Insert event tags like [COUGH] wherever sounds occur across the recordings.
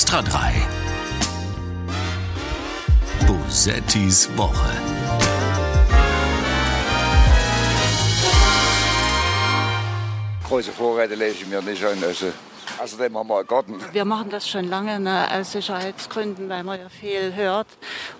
Extra 3. Bosettis Woche. Große Vorräte lege ich mir nicht an. Also Außerdem haben wir Garten. Wir machen das schon lange ne, aus Sicherheitsgründen, weil man ja viel hört.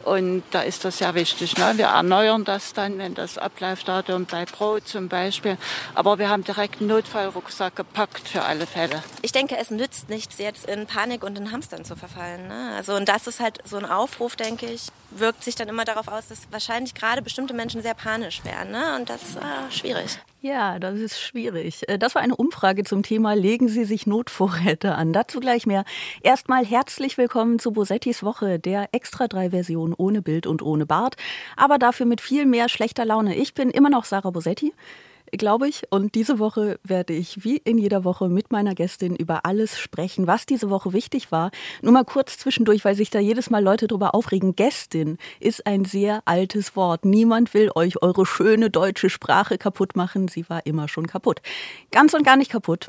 Und da ist das sehr wichtig. Ne? Wir erneuern das dann, wenn das Ablaufdatum bei Brot zum Beispiel. Aber wir haben direkt einen Notfallrucksack gepackt für alle Fälle. Ich denke, es nützt nichts, jetzt in Panik und in Hamstern zu verfallen. Ne? Also, und das ist halt so ein Aufruf, denke ich, wirkt sich dann immer darauf aus, dass wahrscheinlich gerade bestimmte Menschen sehr panisch werden. Ne? Und das ist äh, schwierig. Ja, das ist schwierig. Äh, das war eine Umfrage zum Thema Legen Sie sich Notvorräte an. Dazu gleich mehr. Erstmal herzlich willkommen zu Bosettis Woche, der Extra 3 Version ohne Bild und ohne Bart, aber dafür mit viel mehr schlechter Laune. Ich bin immer noch Sarah Bosetti glaube ich. Und diese Woche werde ich wie in jeder Woche mit meiner Gästin über alles sprechen, was diese Woche wichtig war. Nur mal kurz zwischendurch, weil sich da jedes Mal Leute drüber aufregen. Gästin ist ein sehr altes Wort. Niemand will euch eure schöne deutsche Sprache kaputt machen. Sie war immer schon kaputt. Ganz und gar nicht kaputt,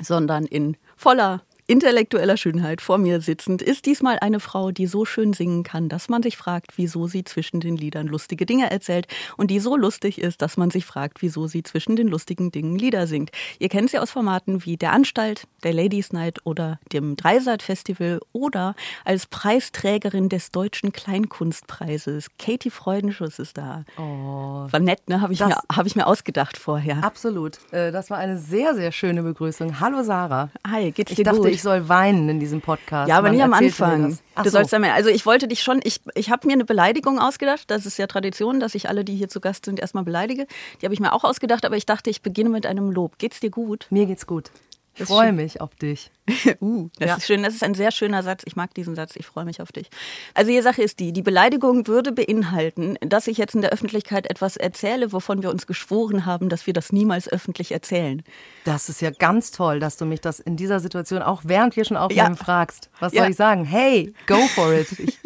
sondern in voller intellektueller Schönheit vor mir sitzend ist diesmal eine Frau, die so schön singen kann, dass man sich fragt, wieso sie zwischen den Liedern lustige Dinge erzählt und die so lustig ist, dass man sich fragt, wieso sie zwischen den lustigen Dingen Lieder singt. Ihr kennt sie aus Formaten wie der Anstalt, der Ladies Night oder dem Dreisat Festival oder als Preisträgerin des Deutschen Kleinkunstpreises. Katie Freudenschuss ist da. Oh, war nett, ne? Habe ich, mir, hab ich mir ausgedacht vorher. Absolut. Äh, das war eine sehr, sehr schöne Begrüßung. Hallo Sarah. Hi, geht's dir ich dachte, gut? Ich soll weinen in diesem Podcast. Ja, aber Man nicht am Anfang. Du so. sollst damit, also ich wollte dich schon, ich, ich habe mir eine Beleidigung ausgedacht. Das ist ja Tradition, dass ich alle, die hier zu Gast sind, erstmal beleidige. Die habe ich mir auch ausgedacht, aber ich dachte, ich beginne mit einem Lob. Geht's dir gut? Mir geht's gut. Ich freue mich auf dich. [LAUGHS] Uh, das Ja. ist schön. Das ist ein sehr schöner Satz. Ich mag diesen Satz. Ich freue mich auf dich. Also die Sache ist die, die Beleidigung würde beinhalten, dass ich jetzt in der Öffentlichkeit etwas erzähle, wovon wir uns geschworen haben, dass wir das niemals öffentlich erzählen. Das ist ja ganz toll, dass du mich das in dieser Situation auch während wir schon aufnehmen Ja. fragst. Was Ja. soll ich sagen? Hey, go for it. Ich,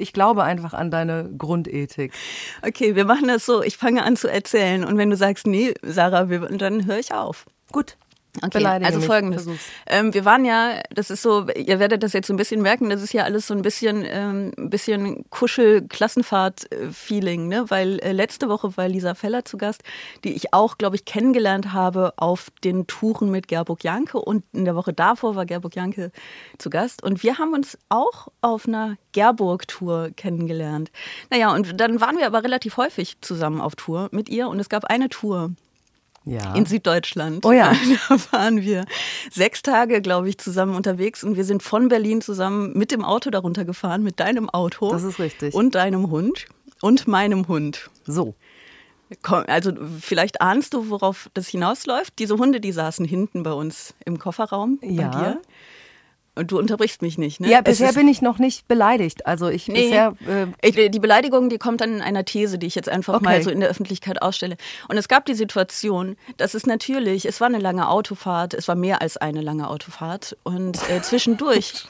ich glaube einfach an deine Grundethik. Okay, wir machen das so. Ich fange an zu erzählen und wenn du sagst, nee, Sarah, wir, dann höre ich auf. Gut. Okay, also folgendes. Ähm, wir waren ja, das ist so, ihr werdet das jetzt so ein bisschen merken, das ist ja alles so ein bisschen, ähm, ein bisschen Kuschel-Klassenfahrt-Feeling, ne? Weil äh, letzte Woche war Lisa Feller zu Gast, die ich auch, glaube ich, kennengelernt habe auf den Touren mit Gerburg Janke und in der Woche davor war Gerburg Janke zu Gast und wir haben uns auch auf einer Gerburg-Tour kennengelernt. Naja, und dann waren wir aber relativ häufig zusammen auf Tour mit ihr und es gab eine Tour, Ja. in Süddeutschland. Oh ja. [LAUGHS] Da waren wir sechs Tage, glaube ich, zusammen unterwegs und wir sind von Berlin zusammen mit dem Auto darunter gefahren, mit deinem Auto. Das ist richtig. Und deinem Hund und meinem Hund. so. Also vielleicht ahnst du, worauf das hinausläuft. Diese Hunde, die saßen hinten bei uns im Kofferraum Ja. bei dir. Und du unterbrichst mich nicht, ne? Ja, bisher bin ich noch nicht beleidigt. Also ich Nee. bisher äh, die Beleidigung, die kommt dann in einer These, die ich jetzt einfach Okay. mal so in der Öffentlichkeit ausstelle. Und es gab die Situation, dass es natürlich, es war eine lange Autofahrt, es war mehr als eine lange Autofahrt und äh, [LAUGHS] zwischendurch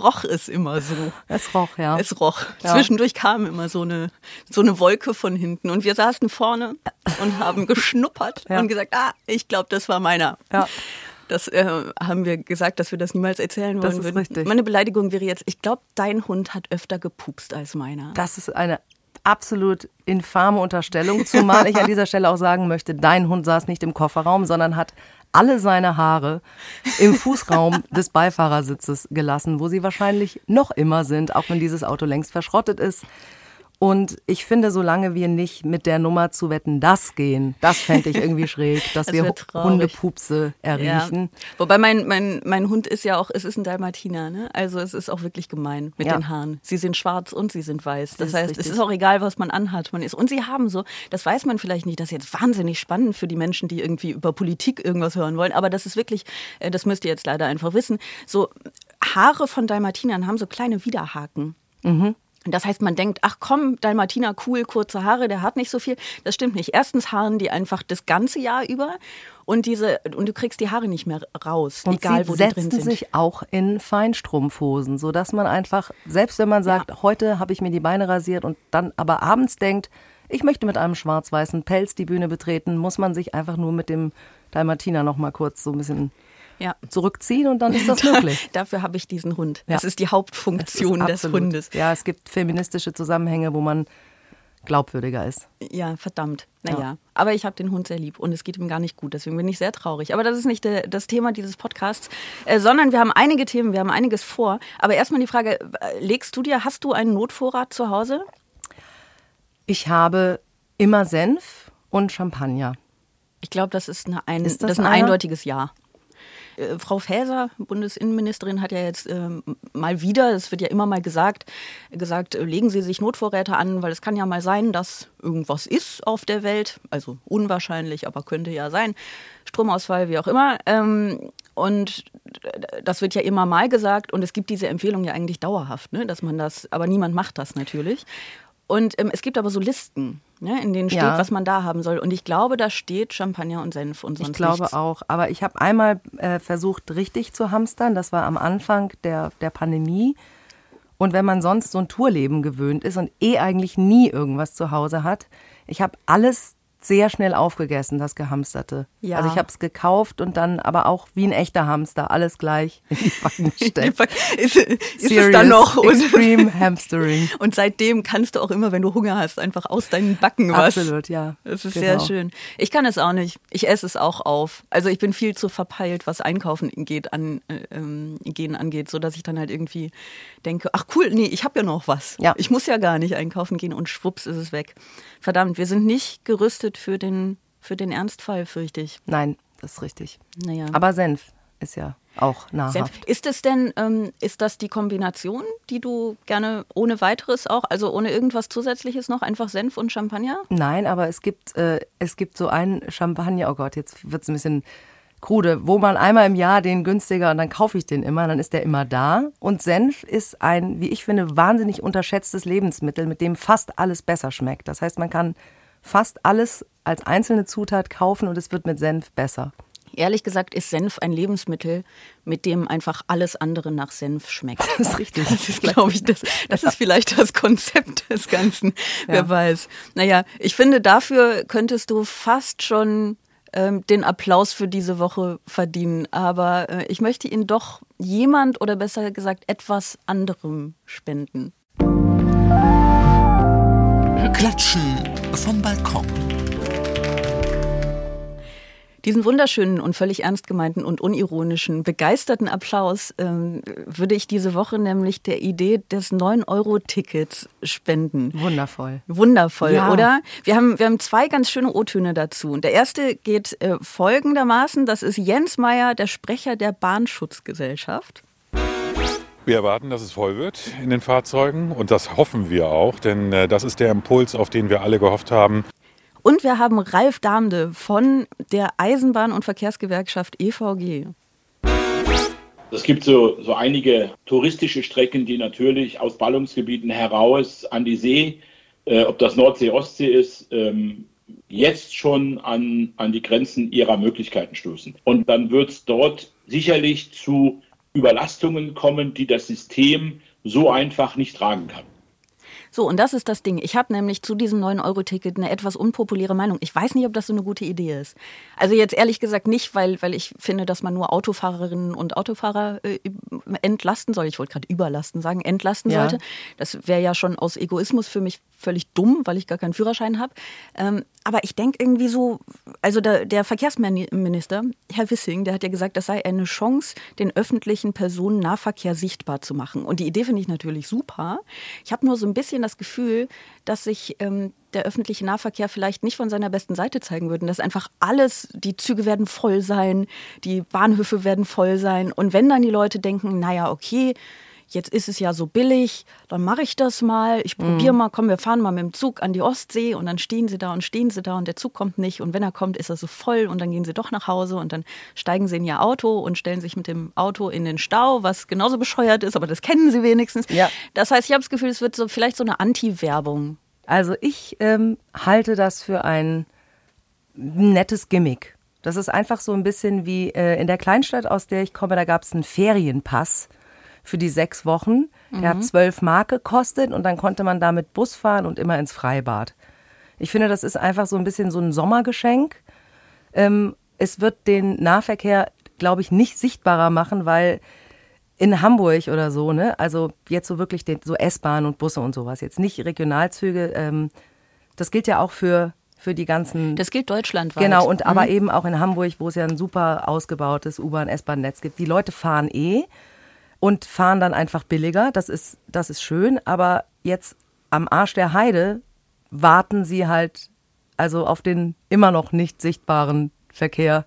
roch es immer so. es roch, ja. Es roch. Ja. Zwischendurch kam immer so eine, so eine Wolke von hinten und wir saßen vorne und haben [LAUGHS] geschnuppert Ja. und gesagt, ah, ich glaube, das war meiner. Ja. Das äh, haben wir gesagt, dass wir das niemals erzählen Das wollen ist würden. richtig. Meine Beleidigung wäre jetzt, ich glaube, dein Hund hat öfter gepupst als meiner. Das ist eine absolut infame Unterstellung, zumal ich an dieser Stelle auch sagen möchte, dein Hund saß nicht im Kofferraum, sondern hat alle seine Haare im Fußraum [LAUGHS] des Beifahrersitzes gelassen, wo sie wahrscheinlich noch immer sind, auch wenn dieses Auto längst verschrottet ist. Und ich finde, solange wir nicht mit der Nummer zu wetten, das gehen, das fände ich irgendwie [LAUGHS] schräg, dass Das wir. Hundepupse erriechen. Ja. Wobei mein, mein, mein Hund ist ja auch, es ist ein Dalmatiner, ne? Also es ist auch wirklich gemein mit Ja. den Haaren. Sie sind schwarz und sie sind weiß. Das, Das heißt, richtig. es ist auch egal, was man anhat. Man ist. Und sie haben so, das weiß man vielleicht nicht, das ist jetzt wahnsinnig spannend für die Menschen, die irgendwie über Politik irgendwas hören wollen, aber das ist wirklich, äh, das müsst ihr jetzt leider einfach wissen, so Haare von Dalmatinern haben so kleine Widerhaken. Das heißt, man denkt, ach komm, Dalmatiner, cool, kurze Haare, der hat nicht so viel. Das stimmt nicht. Erstens haaren die einfach das ganze Jahr über und diese und du kriegst die Haare nicht mehr raus, Und egal sie wo die setzen drin sind. sich auch in Feinstrumpfhosen, sodass man einfach, selbst wenn man sagt, heute habe ich mir die Beine rasiert und dann aber abends denkt, ich möchte mit einem schwarz-weißen Pelz die Bühne betreten, muss man sich einfach nur mit dem Dalmatiner noch mal kurz so ein bisschen Ja. zurückziehen und dann ist das [LAUGHS] möglich. Dafür habe ich diesen Hund. Ja. Das ist die Hauptfunktion ist des absolut- Hundes. Ja, es gibt feministische Zusammenhänge, wo man glaubwürdiger ist. Ja, verdammt. Naja, Ja. aber ich habe den Hund sehr lieb und es geht ihm gar nicht gut. Deswegen bin ich sehr traurig. Aber das ist nicht der, das Thema dieses Podcasts, äh, sondern wir haben einige Themen, wir haben einiges vor. Aber erstmal die Frage, äh, legst du dir, hast du einen Notvorrat zu Hause? Ich habe immer Senf und Champagner. Ich glaube, das ist, eine ein, Ist das das ein eindeutiges Ja. Äh, Frau Faeser, Bundesinnenministerin, hat ja jetzt ähm, mal wieder, es wird ja immer mal gesagt, gesagt, äh, legen Sie sich Notvorräte an, weil es kann ja mal sein, dass irgendwas ist auf der Welt, also unwahrscheinlich, aber könnte ja sein, Stromausfall, wie auch immer. Ähm, und äh, das wird ja immer mal gesagt und es gibt diese Empfehlung ja eigentlich dauerhaft, ne, dass man das, aber niemand macht das natürlich. Und ähm, es gibt aber so Listen, ne, in denen steht, Ja. was man da haben soll. Und ich glaube, da steht Champagner und Senf und sonst Ich glaube nichts. auch. Aber ich habe einmal äh, versucht, richtig zu hamstern. Das war am Anfang der, der Pandemie. Und wenn man sonst so ein Tourleben gewöhnt ist und eh eigentlich nie irgendwas zu Hause hat, ich habe alles sehr schnell aufgegessen, das Gehamsterte. Ja. Also ich habe es gekauft und dann aber auch wie ein echter Hamster alles gleich in die Backen [LAUGHS] gesteckt. ist, ist es dann noch? Und, Extreme Hamstering. [LAUGHS] und seitdem kannst du auch immer, wenn du Hunger hast, einfach aus deinen Backen was. Absolut, ja. Das ist Genau. sehr schön. Ich kann es auch nicht. Ich esse es auch auf. Also ich bin viel zu verpeilt, was Einkaufen geht, an, äh, ähm, gehen angeht, so dass ich dann halt irgendwie denke, ach cool, nee, ich habe ja noch was. Ja. Ich muss ja gar nicht einkaufen gehen und schwupps ist es weg. Verdammt, wir sind nicht gerüstet für den, für den Ernstfall, fürchte ich. Nein, das ist richtig. Naja. Aber Senf ist ja auch nahrhaft. Senf. Ist es denn, ähm, ist das die Kombination, die du gerne ohne weiteres auch, also ohne irgendwas Zusätzliches noch, einfach Senf und Champagner? Nein, aber es gibt, äh, es gibt so einen Champagner, oh Gott, jetzt wird es ein bisschen krude, wo man einmal im Jahr den günstiger und dann kaufe ich den immer, dann ist der immer da. Und Senf ist ein, wie ich finde, wahnsinnig unterschätztes Lebensmittel, mit dem fast alles besser schmeckt. Das heißt, man kann fast alles als einzelne Zutat kaufen und es wird mit Senf besser. Ehrlich gesagt ist Senf ein Lebensmittel, mit dem einfach alles andere nach Senf schmeckt. [LAUGHS] Das ist richtig. Das ist, glaube ich, das, das ist vielleicht das Konzept des Ganzen. Wer Ja. weiß. Naja, ich finde, dafür könntest du fast schon ähm, den Applaus für diese Woche verdienen. Aber äh, ich möchte ihn doch jemand oder besser gesagt etwas anderem spenden. Klatschen vom Balkon. Diesen wunderschönen und völlig ernst gemeinten und unironischen, begeisterten Applaus ähm, würde ich diese Woche nämlich der Idee des 9-Euro-Tickets spenden. Wundervoll. Wundervoll, Ja. oder? Wir haben, wir haben zwei ganz schöne O-Töne dazu. Und der erste geht äh, folgendermaßen: Das ist Jens Meyer, der Sprecher der Bahnschutzgesellschaft. Wir erwarten, dass es voll wird in den Fahrzeugen und das hoffen wir auch, denn äh, das ist der Impuls, auf den wir alle gehofft haben. Und wir haben Ralf Damde von der Eisenbahn- und Verkehrsgewerkschaft EVG. Es gibt so, so einige touristische Strecken, die natürlich aus Ballungsgebieten heraus an die See, äh, ob das Nordsee, Ostsee ist, ähm, jetzt schon an, an die Grenzen ihrer Möglichkeiten stoßen. Und dann wird es dort sicherlich zu Überlastungen kommen, die das System so einfach nicht tragen kann. So, und das ist das Ding. Ich habe nämlich zu diesem 9-Euro-Ticket eine etwas unpopuläre Meinung. Ich weiß nicht, ob das so eine gute Idee ist. Also jetzt ehrlich gesagt nicht, weil, weil ich finde, dass man nur Autofahrerinnen und Autofahrer äh, entlasten soll. Ich wollte gerade überlasten sagen, entlasten Ja. sollte. Das wäre ja schon aus Egoismus für mich völlig dumm, weil ich gar keinen Führerschein habe. Ähm, aber ich denke irgendwie so, also der, der Verkehrsminister, Herr Wissing, der hat ja gesagt, das sei eine Chance, den öffentlichen Personennahverkehr sichtbar zu machen. Und die Idee finde ich natürlich super. Ich habe nur so ein bisschen das Gefühl, dass sich ähm, der öffentliche Nahverkehr vielleicht nicht von seiner besten Seite zeigen würde. Dass einfach alles, die Züge werden voll sein, die Bahnhöfe werden voll sein. Und wenn dann die Leute denken, naja, okay, jetzt ist es ja so billig, dann mache ich das mal, ich probiere mal, komm, wir fahren mal mit dem Zug an die Ostsee und dann stehen sie da und stehen sie da und der Zug kommt nicht und wenn er kommt, ist er so voll und dann gehen sie doch nach Hause und dann steigen sie in ihr Auto und stellen sich mit dem Auto in den Stau, was genauso bescheuert ist, aber das kennen sie wenigstens. Ja. Das heißt, ich habe das Gefühl, es wird so vielleicht so eine Anti-Werbung. Also ich ähm, halte das für ein nettes Gimmick. Das ist einfach so ein bisschen wie äh, in der Kleinstadt, aus der ich komme, da gab es einen Ferienpass für die sechs Wochen. Der hat zwölf Mark gekostet und dann konnte man damit Bus fahren und immer ins Freibad. Ich finde, das ist einfach so ein bisschen so ein Sommergeschenk. Ähm, es wird den Nahverkehr glaube ich, nicht sichtbarer machen, weil in Hamburg oder so, ne, also jetzt so wirklich den, so S-Bahn und Busse und sowas, jetzt nicht Regionalzüge, ähm, das gilt ja auch für für die ganzen. Das gilt deutschlandweit. Genau, und mhm. aber eben auch in Hamburg, wo es ja ein super ausgebautes U-Bahn, S-Bahn-Netz gibt. Die Leute fahren eh und fahren dann einfach billiger. Das ist, das ist schön, aber jetzt am Arsch der Heide warten sie halt also auf den immer noch nicht sichtbaren Verkehr.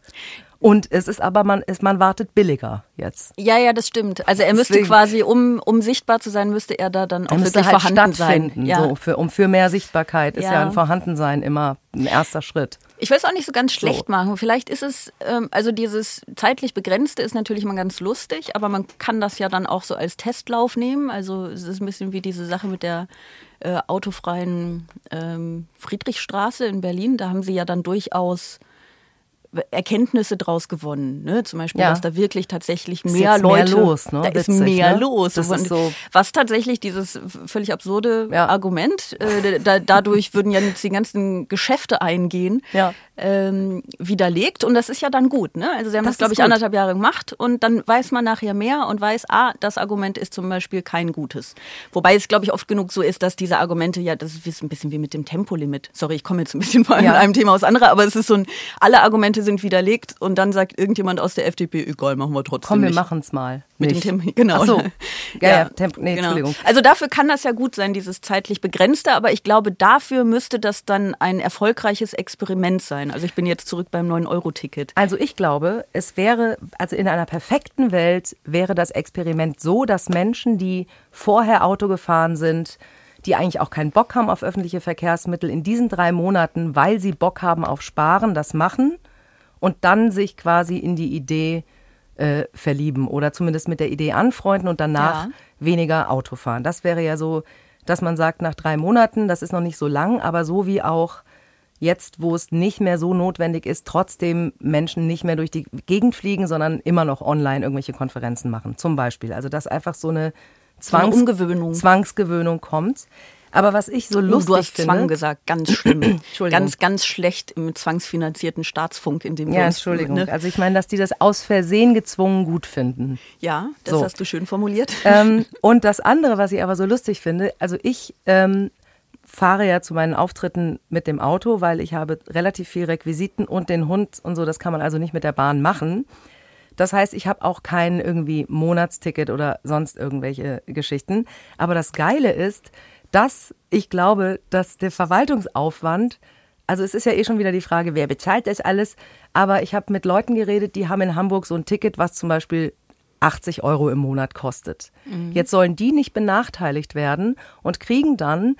Und es ist aber, man, ist, man wartet billiger jetzt. Ja, ja, das stimmt. Also er müsste Deswegen, quasi, um, um sichtbar zu sein, müsste er da dann auch wirklich halt vorhanden sein. Ja. So, für, um für mehr Sichtbarkeit ist ja. ja ein Vorhandensein immer ein erster Schritt. Ich will es auch nicht so ganz schlecht so. machen. Vielleicht ist es, ähm, also dieses zeitlich begrenzte ist natürlich mal ganz lustig, aber man kann das ja dann auch so als Testlauf nehmen. Also es ist ein bisschen wie diese Sache mit der äh, autofreien ähm, Friedrichstraße in Berlin. Da haben sie ja dann durchaus Erkenntnisse draus gewonnen. Ne? Zum Beispiel, ja. dass da wirklich tatsächlich mehr ist Leute. Mehr los, ne? Da Witzig, ist mehr ne? los. Das ist so was tatsächlich dieses völlig absurde ja. Argument, äh, da, dadurch [LAUGHS] würden ja die ganzen Geschäfte eingehen, ja. ähm, widerlegt. Und das ist ja dann gut. Ne? Also sie haben das, das glaube ich, gut. anderthalb Jahre gemacht und dann weiß man nachher mehr und weiß, ah, das Argument ist zum Beispiel kein gutes. Wobei es, glaube ich, oft genug so ist, dass diese Argumente, ja, das ist ein bisschen wie mit dem Tempolimit. Sorry, ich komme jetzt ein bisschen von einem Thema aus anderer, aber es ist so ein, alle Argumente Argumente sind widerlegt und dann sagt irgendjemand aus der FDP, egal, machen wir trotzdem. Komm, wir machen es mal. Mit nicht. dem Tempo, [LAUGHS] genau. Ach so. [LAUGHS] Ja, ja, Tempo, nee, genau. Entschuldigung. Also dafür kann das ja gut sein, dieses zeitlich begrenzte, aber ich glaube, dafür müsste das dann ein erfolgreiches Experiment sein. Also ich bin jetzt zurück beim 9-Euro-Ticket. Also ich glaube, es wäre, also in einer perfekten Welt wäre das Experiment so, dass Menschen, die vorher Auto gefahren sind, die eigentlich auch keinen Bock haben auf öffentliche Verkehrsmittel, in diesen drei Monaten, weil sie Bock haben auf Sparen, das machen und dann sich quasi in die Idee äh, verlieben oder zumindest mit der Idee anfreunden und danach ja. weniger Auto fahren. Das wäre ja so, dass man sagt, nach drei Monaten, das ist noch nicht so lang, aber so wie auch jetzt, wo es nicht mehr so notwendig ist, trotzdem Menschen nicht mehr durch die Gegend fliegen, sondern immer noch online irgendwelche Konferenzen machen, zum Beispiel. Also dass einfach so eine, Zwangs so eine Zwangsgewöhnung kommt. Aber was ich so lustig Du hast finde, Zwang gesagt, ganz schlimm. [CLEARS THROAT] ganz, ganz schlecht im zwangsfinanzierten Staatsfunk, in dem wir Ja, Entschuldigung. Ne? Also ich meine, dass die das aus Versehen gezwungen gut finden. Ja, das so. hast du schön formuliert. Ähm, [LAUGHS] und das andere, was ich aber so lustig finde, also ich ähm, fahre ja zu meinen Auftritten mit dem Auto, weil ich habe relativ viel Requisiten und den Hund und so, das kann man also nicht mit der Bahn machen. Das heißt, ich habe auch kein irgendwie Monatsticket oder sonst irgendwelche Geschichten. Aber das Geile ist, dass ich glaube, dass der Verwaltungsaufwand, also es ist ja eh schon wieder die Frage, wer bezahlt das alles, aber ich habe mit Leuten geredet, die haben in Hamburg so ein Ticket, was zum Beispiel 80 Euro im Monat kostet. Mhm. Jetzt sollen die nicht benachteiligt werden und kriegen dann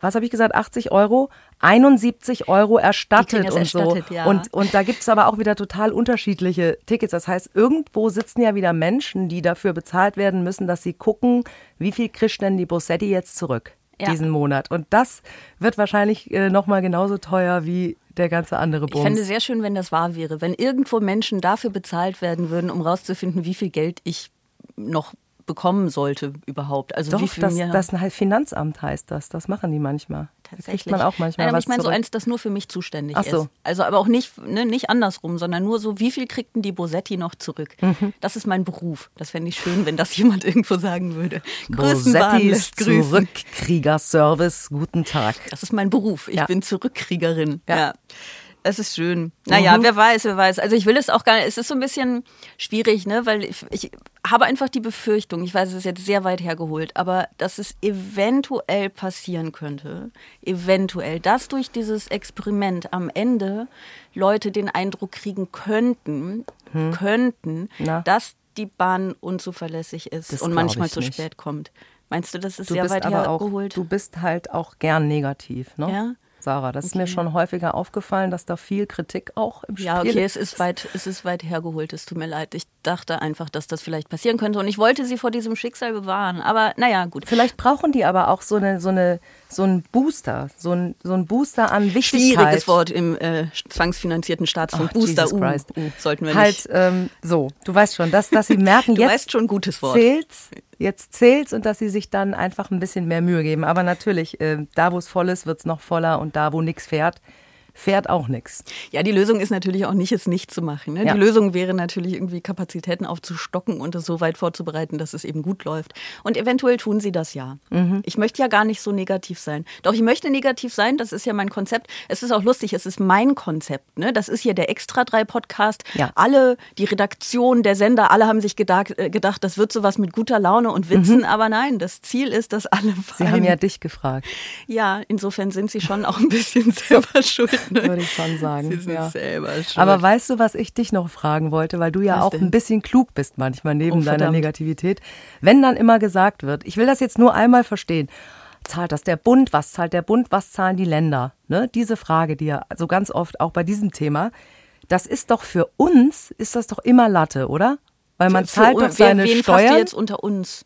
was habe ich gesagt, 80 Euro, 71 Euro erstattet und so. Ja. Und, und da gibt es aber auch wieder total unterschiedliche Tickets. Das heißt, irgendwo sitzen ja wieder Menschen, die dafür bezahlt werden müssen, dass sie gucken, wie viel kriegt denn die Bossetti jetzt zurück ja. diesen Monat. Und das wird wahrscheinlich äh, nochmal genauso teuer wie der ganze andere Bums. Ich fände sehr schön, wenn das wahr wäre. Wenn irgendwo Menschen dafür bezahlt werden würden, um rauszufinden, wie viel Geld ich noch bekommen sollte überhaupt. Also Doch, wie viel das, mir das Finanzamt heißt das. Das machen die manchmal. Tatsächlich. Da man auch manchmal Nein, aber was ich meine so eins, das nur für mich zuständig Ach so. ist. Also aber auch nicht, ne, nicht andersrum, sondern nur so, wie viel kriegt denn die Bosetti noch zurück? Mhm. Das ist mein Beruf. Das fände ich schön, wenn das [LAUGHS] jemand irgendwo sagen würde. Bosettis Zurückkriegerservice, guten Tag. Das ist mein Beruf. Ich ja. bin Zurückkriegerin. ja. ja. Es ist schön. Naja, mhm. wer weiß, wer weiß. Also ich will es auch gar nicht. Es ist so ein bisschen schwierig, ne? Weil ich, ich habe einfach die Befürchtung, ich weiß, es ist jetzt sehr weit hergeholt, aber dass es eventuell passieren könnte, eventuell, dass durch dieses Experiment am Ende Leute den Eindruck kriegen könnten, hm. könnten, Na? dass die Bahn unzuverlässig ist das und manchmal zu spät kommt. Meinst du, das ist du sehr weit hergeholt? Auch, du bist halt auch gern negativ, ne? Ja. Sarah. Das okay. ist mir schon häufiger aufgefallen, dass da viel Kritik auch im Spiel ist. Ja, okay, es ist weit, es ist weit hergeholt. Es tut mir leid. Ich dachte einfach, dass das vielleicht passieren könnte und ich wollte sie vor diesem Schicksal bewahren. Aber naja, gut. Vielleicht brauchen die aber auch so eine, so eine, so ein Booster, so ein, so ein Booster an Wichtigkeit. Schwieriges Wort im äh, zwangsfinanzierten Staatsfonds. Oh, Booster, uh. Uh, sollten wir halt, nicht. Halt, ähm, so, du weißt schon, dass, dass sie merken, [LAUGHS] du jetzt weißt schon gutes Wort. zählt's, jetzt zählt's und dass sie sich dann einfach ein bisschen mehr Mühe geben. Aber natürlich, äh, da wo es voll ist, wird's noch voller und da wo nichts fährt, fährt auch nichts. Ja, die Lösung ist natürlich auch nicht, es nicht zu machen. Ne? Ja. Die Lösung wäre natürlich irgendwie Kapazitäten aufzustocken und es so weit vorzubereiten, dass es eben gut läuft. Und eventuell tun sie das ja. Mhm. Ich möchte ja gar nicht so negativ sein. Doch ich möchte negativ sein, das ist ja mein Konzept. Es ist auch lustig, es ist mein Konzept. Ne? Das ist hier der Extra 3 Podcast. Ja. Alle, die Redaktion, der Sender, alle haben sich gedacht, äh, gedacht, das wird sowas mit guter Laune und Witzen. Aber nein, das Ziel ist, dass alle Mhm. Sie haben ja dich gefragt, Ja, insofern sind sie schon auch ein bisschen [LAUGHS] selber schuld. Würde ich schon sagen. [LAUGHS] Sie sind ja. selber schuld. Aber weißt du, was ich dich noch fragen wollte, weil du ja Was auch denn? ein bisschen klug bist manchmal neben Oh, deiner. Negativität. Wenn dann immer gesagt wird, ich will das jetzt nur einmal verstehen, zahlt das der Bund, was zahlt der Bund, was zahlen die Länder? Ne? Diese Frage, die ja so ganz oft auch bei diesem Thema, das ist doch für uns, ist das doch immer Latte, oder? Weil man Für- zahlt für- doch seine wen Steuern. jetzt unter uns?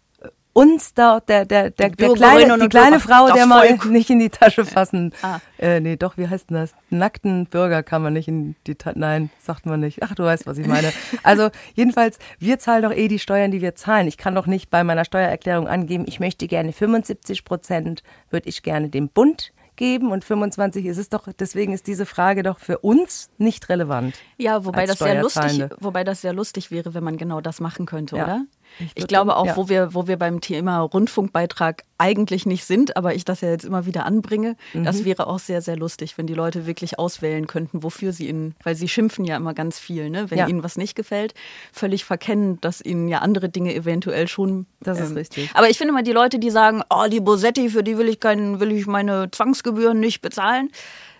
Uns da, der, der, der, Die der kleine, die kleine Frau, der mal nicht in die Tasche fassen. Ah. Äh, nee, doch, wie heißt denn das? Nackten Bürger kann man nicht in die Tasche. Nein, sagt man nicht. Ach, du weißt, was ich meine. [LAUGHS] Also, jedenfalls, wir zahlen doch eh die Steuern, die wir zahlen. Ich kann doch nicht bei meiner Steuererklärung angeben, ich möchte gerne 75 Prozent, würde ich gerne dem Bund geben und 25 ist es doch, deswegen ist diese Frage doch für uns nicht relevant. Ja, wobei das sehr lustig, wobei das sehr lustig wäre, wenn man genau das machen könnte, Ja. oder? Ich Ich, glaube auch, ja. wo wir, wo wir beim Thema Rundfunkbeitrag eigentlich nicht sind, aber ich das ja jetzt immer wieder anbringe, Mhm. das wäre auch sehr, sehr lustig, wenn die Leute wirklich auswählen könnten, wofür sie ihnen, weil sie schimpfen ja immer ganz viel, ne? Wenn Ja. ihnen was nicht gefällt, völlig verkennen, dass ihnen ja andere Dinge eventuell schon. ähm, Das ist richtig. Aber ich finde mal die Leute, die sagen, oh, die Bosetti, für die will ich keinen, will ich meine Zwangsgebühren nicht bezahlen,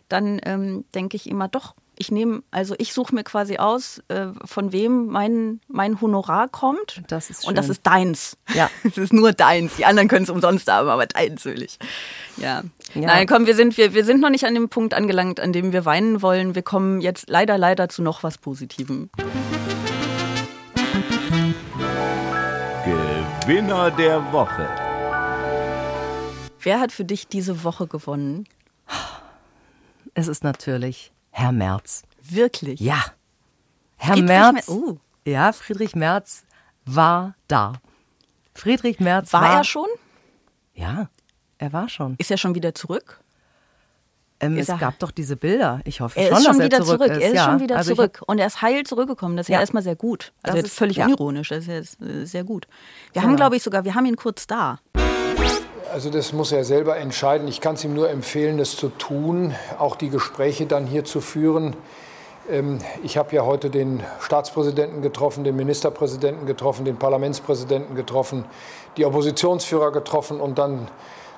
dann ähm, denke ich immer doch. Ich nehme, also ich suche mir quasi aus, äh, von wem mein, mein Honorar kommt. Das ist Und das schön. ist deins. Ja. [LAUGHS] Es ist nur deins. Die anderen können es umsonst haben, aber deins will ich. Ja. Ja. Nein, komm, wir sind, wir, wir sind noch nicht an dem Punkt angelangt, an dem wir weinen wollen. Wir kommen jetzt leider, leider zu noch was Positivem. Gewinner der Woche. Wer hat für dich diese Woche gewonnen? Es ist natürlich Herr Merz. Wirklich? Ja. Herr Friedrich Merz. Mer- Oh. Ja, Friedrich Merz war da. Friedrich Merz war. War er schon? Ja, er war schon. Ist er schon wieder zurück? Ähm, es gab doch diese Bilder. Ich hoffe Er schon, ist schon dass wieder er zurück, zurück. ist. Er ist ja. schon wieder also zurück. Und er ist heil zurückgekommen. Das ist ja, Ja. erstmal sehr gut. Also Das jetzt ist- völlig ja. unironisch. Das ist jetzt äh, sehr gut. Wir Genau. haben, glaube ich, sogar, wir haben ihn kurz da. Also das muss er selber entscheiden. Ich kann es ihm nur empfehlen, das zu tun, auch die Gespräche dann hier zu führen. Ähm, Ich habe ja heute den Staatspräsidenten getroffen, den Ministerpräsidenten getroffen, den Parlamentspräsidenten getroffen, die Oppositionsführer getroffen und dann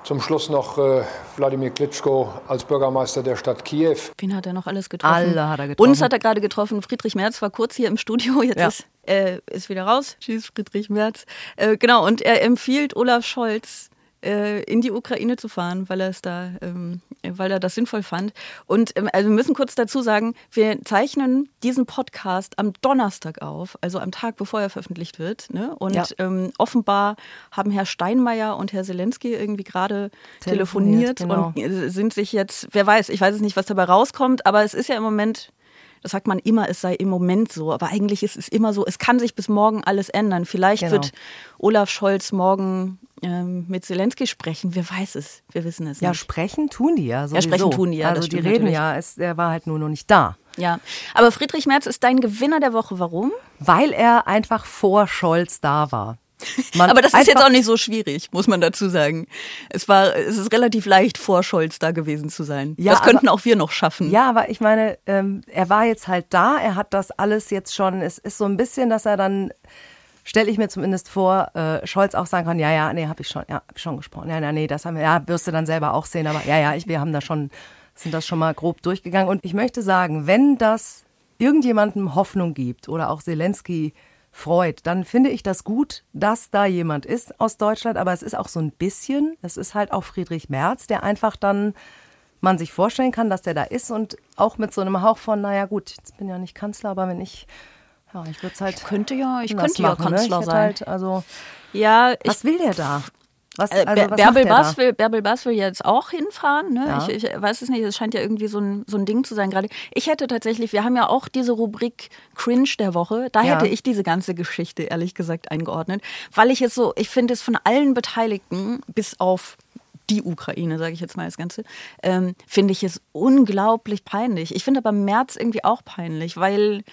zum Schluss noch äh, Wladimir Klitschko als Bürgermeister der Stadt Kiew. Wen hat er noch alles getroffen? Alle hat er getroffen. Uns hat er gerade getroffen. Friedrich Merz war kurz hier im Studio. Jetzt Ja. ist, äh, ist wieder raus. Tschüss, Friedrich Merz. Äh, genau, und er empfiehlt Olaf Scholz, äh, in die Ukraine zu fahren, weil er es da, ähm, weil er das sinnvoll fand. Und ähm, also wir müssen kurz dazu sagen, wir zeichnen diesen Podcast am Donnerstag auf, also am Tag, bevor er veröffentlicht wird. Ne? Und Ja. ähm, offenbar haben Herr Steinmeier und Herr Zelensky irgendwie gerade telefoniert, Telefoniert, und äh, sind sich jetzt, wer weiß, ich weiß es nicht, was dabei rauskommt, aber es ist ja im Moment, das sagt man immer, es sei im Moment so, aber eigentlich ist es immer so, es kann sich bis morgen alles ändern. Vielleicht Genau. wird Olaf Scholz morgen ähm, mit Zelensky sprechen, wer weiß es, wir wissen es Ja, nicht. sprechen tun die ja sowieso. sprechen tun die ja, Also die reden natürlich. ja, es, er war halt nur noch nicht da. Ja, aber Friedrich Merz ist dein Gewinner der Woche, warum? Weil er einfach vor Scholz da war. Man aber das ist jetzt auch nicht so schwierig, muss man dazu sagen. Es war, es ist relativ leicht, vor Scholz da gewesen zu sein. Ja, das könnten aber- auch wir noch schaffen. Ja, aber ich meine, ähm, er war jetzt halt da, er hat das alles jetzt schon, es ist so ein bisschen, dass er dann, stelle ich mir zumindest vor, äh, Scholz auch sagen kann, ja, ja, nee, habe ich schon, ja, hab ich schon gesprochen. Ja, ja, nee, das haben wir, ja, wirst du dann selber auch sehen, aber ja, ja, ich, wir haben da schon, sind das schon mal grob durchgegangen. Und ich möchte sagen, wenn das irgendjemandem Hoffnung gibt oder auch Zelensky freut, dann finde ich das gut, dass da jemand ist aus Deutschland, aber es ist auch so ein bisschen, es ist halt auch Friedrich Merz, der einfach dann man sich vorstellen kann, dass der da ist und auch mit so einem Hauch von, naja gut, jetzt bin ja nicht Kanzler, aber wenn ich, ja, ich würde es halt. könnte ja, ich könnte ja machen, ne? Kanzler ich hätte sein. Halt, also, Ja, ich, was will der da? Was, Äh, also, Ber- was Bärbel, Bass will, Bärbel Bass will jetzt auch hinfahren. Ne? Ja. Ich, ich weiß es nicht, es scheint ja irgendwie so ein, so ein Ding zu sein gerade. Ich hätte tatsächlich, wir haben ja auch diese Rubrik Cringe der Woche. Da Ja. hätte ich diese ganze Geschichte ehrlich gesagt eingeordnet, weil ich es so, ich finde es von allen Beteiligten, bis auf die Ukraine, sage ich jetzt mal das Ganze, ähm, finde ich es unglaublich peinlich. Ich finde aber März irgendwie auch peinlich, weil,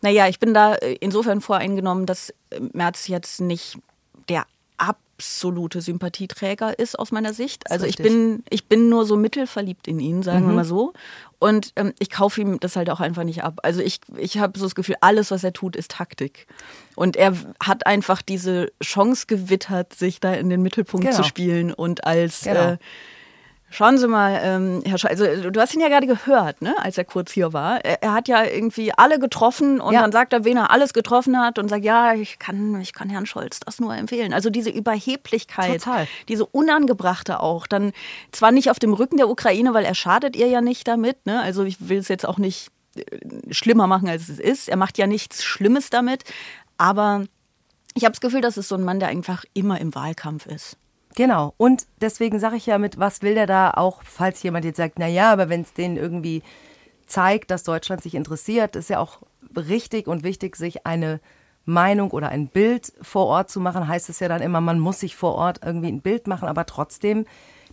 naja, ich bin da insofern voreingenommen, dass März jetzt nicht der absolute Sympathieträger ist aus meiner Sicht. Also ich bin, ich bin nur so mittelverliebt in ihn, sagen mhm. wir mal so. Und ähm, ich kaufe ihm das halt auch einfach nicht ab. Also ich, ich habe so das Gefühl, alles, was er tut, ist Taktik. Und er hat einfach diese Chance gewittert, sich da in den Mittelpunkt genau. zu spielen und als genau. äh, Schauen Sie mal, ähm, Herr Scholz, also du hast ihn ja gerade gehört, ne, als er kurz hier war. Er, er hat ja irgendwie alle getroffen und ja. dann sagt er, wen er alles getroffen hat und sagt, ja, ich kann, ich kann Herrn Scholz das nur empfehlen. Also diese Überheblichkeit, Total. diese Unangebrachte auch. Dann zwar nicht auf dem Rücken der Ukraine, weil er schadet ihr ja nicht damit. Ne? Also ich will es jetzt auch nicht äh, schlimmer machen, als es ist. Er macht ja nichts Schlimmes damit. Aber ich habe das Gefühl, das ist so ein Mann, der einfach immer im Wahlkampf ist. Genau. Und deswegen sage ich ja mit, was will der da auch, falls jemand jetzt sagt, na ja, aber wenn es denen irgendwie zeigt, dass Deutschland sich interessiert, ist ja auch richtig und wichtig, sich eine Meinung oder ein Bild vor Ort zu machen, heißt es ja dann immer, man muss sich vor Ort irgendwie ein Bild machen, aber trotzdem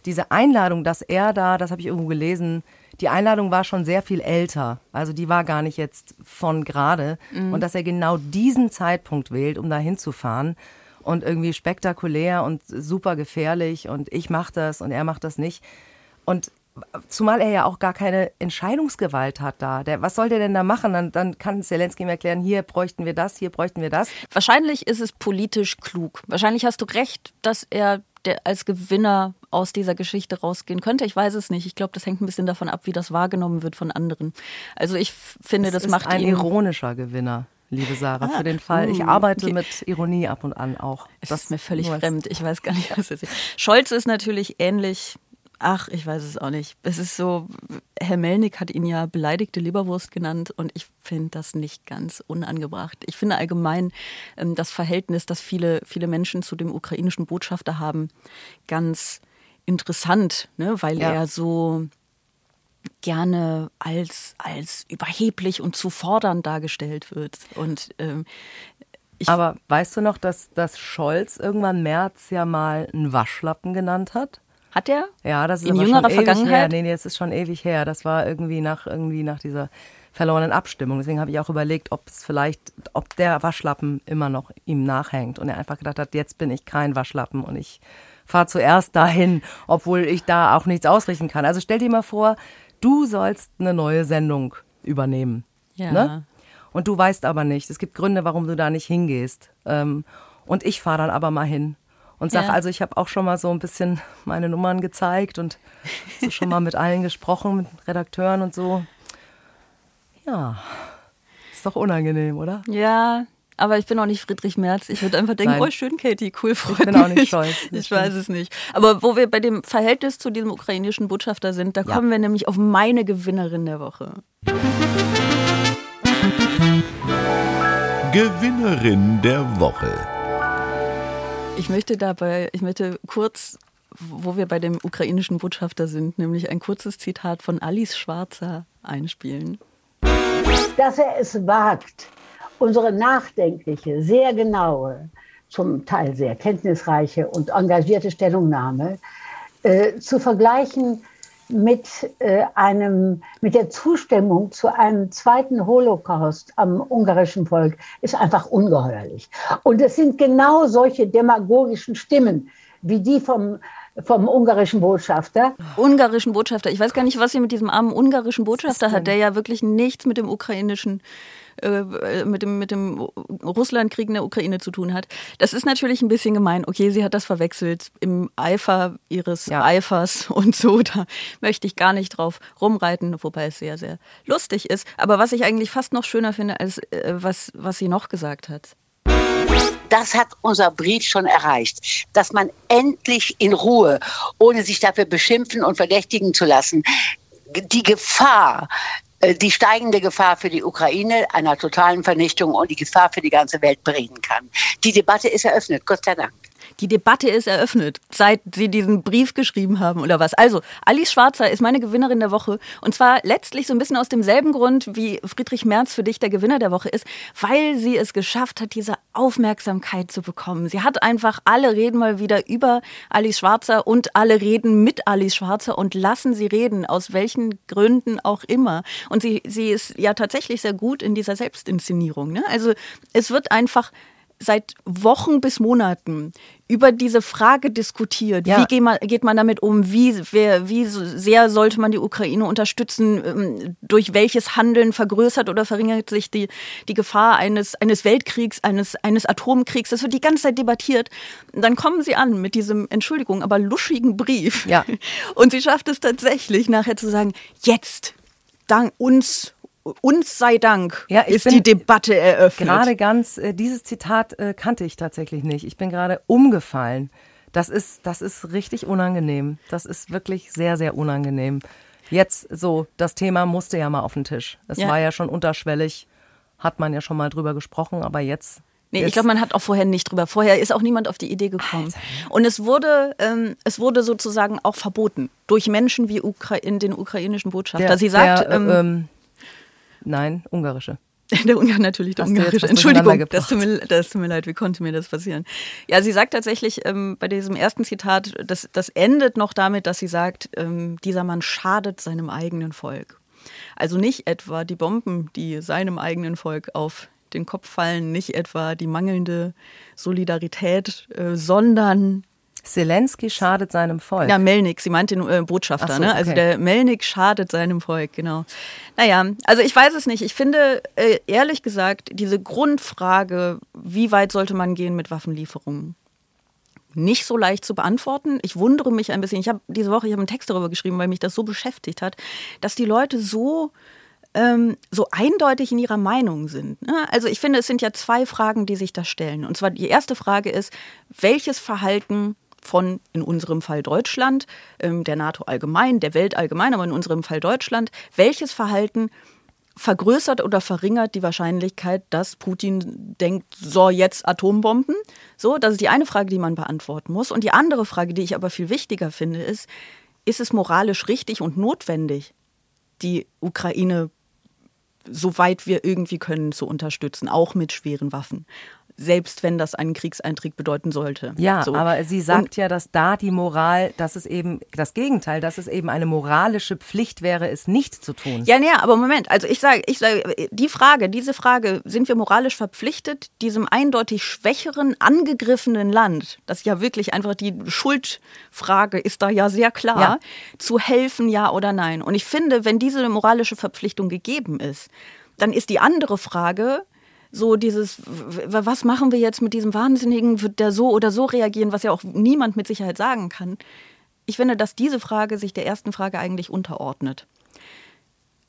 diese Einladung, dass er da, das habe ich irgendwo gelesen, die Einladung war schon sehr viel älter. Also die war gar nicht jetzt von gerade. Mhm. Und dass er genau diesen Zeitpunkt wählt, um da hinzufahren und irgendwie spektakulär und super gefährlich und ich mache das und er macht das nicht. Und zumal er ja auch gar keine Entscheidungsgewalt hat da. Der, was soll der denn da machen? Dann, dann kann Zelensky ihm erklären, hier bräuchten wir das, hier bräuchten wir das. Wahrscheinlich ist es politisch klug. Wahrscheinlich hast du recht, dass er als Gewinner aus dieser Geschichte rausgehen könnte. Ich weiß es nicht. Ich glaube, das hängt ein bisschen davon ab, wie das wahrgenommen wird von anderen. Also ich finde, es das ist macht ein ihn ironischer Gewinner liebe Sarah, ah, für den Fall. Ich uh, arbeite okay. mit Ironie ab und an auch. Das, das ist mir völlig fremd. Ich weiß gar nicht, was es ist. Scholz ist natürlich ähnlich. Ach, ich weiß es auch nicht. Es ist so, Herr Melnick hat ihn ja beleidigte Leberwurst genannt und ich finde das nicht ganz unangebracht. Ich finde allgemein ähm, das Verhältnis, das viele, viele Menschen zu dem ukrainischen Botschafter haben, ganz interessant, ne? weil ja. er so gerne als, als überheblich und zu fordernd dargestellt wird. Und, ähm, Aber weißt du noch, dass, dass Scholz irgendwann März ja mal einen Waschlappen genannt hat? Hat er? Ja, das ist in jüngerer Vergangenheit. Her. Nee, nee, das ist schon ewig her. Das war irgendwie nach irgendwie nach dieser verlorenen Abstimmung. Deswegen habe ich auch überlegt, ob es vielleicht, ob der Waschlappen immer noch ihm nachhängt und er einfach gedacht hat, jetzt bin ich kein Waschlappen und ich fahre zuerst dahin, obwohl ich da auch nichts ausrichten kann. Also stell dir mal vor, du sollst eine neue Sendung übernehmen. Ja. Ne? Und du weißt aber nicht. Es gibt Gründe, warum du da nicht hingehst. Ähm, und ich fahre dann aber mal hin und sage, ja. also ich habe auch schon mal so ein bisschen meine Nummern gezeigt und so schon mal mit allen gesprochen, mit Redakteuren und so. Ja, ist doch unangenehm, oder? Ja, aber ich bin auch nicht Friedrich Merz. Ich würde einfach denken, Nein. oh schön, Katie, cool, freut Ich bin auch nicht stolz. Ich weiß es nicht. Aber wo wir bei dem Verhältnis zu diesem ukrainischen Botschafter sind, da ja. kommen wir nämlich auf meine Gewinnerin der Woche. Gewinnerin der Woche. Ich möchte dabei, ich möchte kurz wo wir bei dem ukrainischen Botschafter sind, nämlich ein kurzes Zitat von Alice Schwarzer einspielen. Dass er es wagt, unsere nachdenkliche, sehr genaue, zum Teil sehr kenntnisreiche und engagierte Stellungnahme äh, zu vergleichen mit, äh, einem, mit der Zustimmung zu einem zweiten Holocaust am ungarischen Volk ist einfach ungeheuerlich. Und es sind genau solche demagogischen Stimmen wie die vom vom ungarischen Botschafter. Ungarischen Botschafter. Ich weiß gar nicht, was sie mit diesem armen ungarischen Botschafter hat, der ja wirklich nichts mit dem ukrainischen äh, mit dem, mit dem Russlandkrieg in der Ukraine zu tun hat. Das ist natürlich ein bisschen gemein. Okay, sie hat das verwechselt im Eifer ihres ja. Eifers [LAUGHS] und so. Da möchte ich gar nicht drauf rumreiten, wobei es sehr, sehr lustig ist. Aber was ich eigentlich fast noch schöner finde, als äh, was, was sie noch gesagt hat. Das hat unser Brief schon erreicht, dass man endlich in Ruhe, ohne sich dafür beschimpfen und verdächtigen zu lassen, die Gefahr die steigende Gefahr für die Ukraine einer totalen Vernichtung und die Gefahr für die ganze Welt bereden kann. Die Debatte ist eröffnet, Gott sei Dank. Die Debatte ist eröffnet, seit Sie diesen Brief geschrieben haben oder was. Also, Alice Schwarzer ist meine Gewinnerin der Woche. Und zwar letztlich so ein bisschen aus demselben Grund, wie Friedrich Merz für dich der Gewinner der Woche ist, weil sie es geschafft hat, diese Aufmerksamkeit zu bekommen. Sie hat einfach, alle reden mal wieder über Alice Schwarzer und alle reden mit Alice Schwarzer und lassen sie reden, aus welchen Gründen auch immer. Und sie, sie ist ja tatsächlich sehr gut in dieser Selbstinszenierung. Ne? Also es wird einfach seit Wochen bis Monaten über diese Frage diskutiert. Ja. Wie geht man, geht man damit um? Wie, wer, wie sehr sollte man die Ukraine unterstützen? Ähm, durch welches Handeln vergrößert oder verringert sich die, die Gefahr eines, eines Weltkriegs, eines, eines Atomkriegs? Das wird die ganze Zeit debattiert. Dann kommen sie an mit diesem, Entschuldigung, aber luschigen Brief. Ja. [LAUGHS] Und sie schafft es tatsächlich nachher zu sagen, jetzt, dank uns uns sei Dank ja, ist die Debatte eröffnet. Gerade ganz, äh, dieses Zitat äh, kannte ich tatsächlich nicht. Ich bin gerade umgefallen. Das ist, das ist richtig unangenehm. Das ist wirklich sehr, sehr unangenehm. Jetzt so, das Thema musste ja mal auf den Tisch. Es ja. war ja schon unterschwellig, hat man ja schon mal drüber gesprochen, aber jetzt Nee, ich glaube, man hat auch vorher nicht drüber. Vorher ist auch niemand auf die Idee gekommen. Und es wurde, ähm, es wurde sozusagen auch verboten durch Menschen wie Ukra in den ukrainischen Botschafter. Der, Sie sagt, der, ähm, ähm, Nein, ungarische. [LAUGHS] Der Ungar natürlich, der ungarische. Entschuldigung, das tut, mir, das tut mir leid, wie konnte mir das passieren? Ja, sie sagt tatsächlich ähm, bei diesem ersten Zitat, das, das endet noch damit, dass sie sagt, ähm, dieser Mann schadet seinem eigenen Volk. Also nicht etwa die Bomben, die seinem eigenen Volk auf den Kopf fallen, nicht etwa die mangelnde Solidarität, äh, sondern Zelensky schadet seinem Volk. Ja, Melnik, sie meint den äh, Botschafter, so, ne? Also der Melnik schadet seinem Volk, genau. Naja, also ich weiß es nicht. Ich finde, äh, ehrlich gesagt, diese Grundfrage, wie weit sollte man gehen mit Waffenlieferungen? Nicht so leicht zu beantworten. Ich wundere mich ein bisschen. Ich habe diese Woche, ich habe einen Text darüber geschrieben, weil mich das so beschäftigt hat, dass die Leute so ähm, so eindeutig in ihrer Meinung sind. Ne? Also ich finde, es sind ja zwei Fragen, die sich da stellen. Und zwar die erste Frage ist, welches Verhalten von in unserem Fall Deutschland, ähm, der NATO allgemein, der Welt allgemein, aber in unserem Fall Deutschland, welches Verhalten vergrößert oder verringert die Wahrscheinlichkeit, dass Putin denkt, so jetzt Atombomben? So, das ist die eine Frage, die man beantworten muss. Und die andere Frage, die ich aber viel wichtiger finde, ist, ist es moralisch richtig und notwendig, die Ukraine soweit wir irgendwie können zu unterstützen, auch mit schweren Waffen? Selbst wenn das einen Kriegseintritt bedeuten sollte. Ja, so. aber sie sagt und, ja, dass da die Moral, dass es eben das Gegenteil, dass es eben eine moralische Pflicht wäre, es nicht zu tun. Ja, ja, aber Moment, also ich sage, ich sage, die Frage, diese Frage, sind wir moralisch verpflichtet, diesem eindeutig schwächeren, angegriffenen Land, das ja wirklich einfach die Schuldfrage ist da ja sehr klar, ja. zu helfen, ja oder nein? Und ich finde, wenn diese moralische Verpflichtung gegeben ist, dann ist die andere Frage, so dieses, was machen wir jetzt mit diesem Wahnsinnigen, wird der so oder so reagieren, was ja auch niemand mit Sicherheit sagen kann. Ich finde, dass diese Frage sich der ersten Frage eigentlich unterordnet.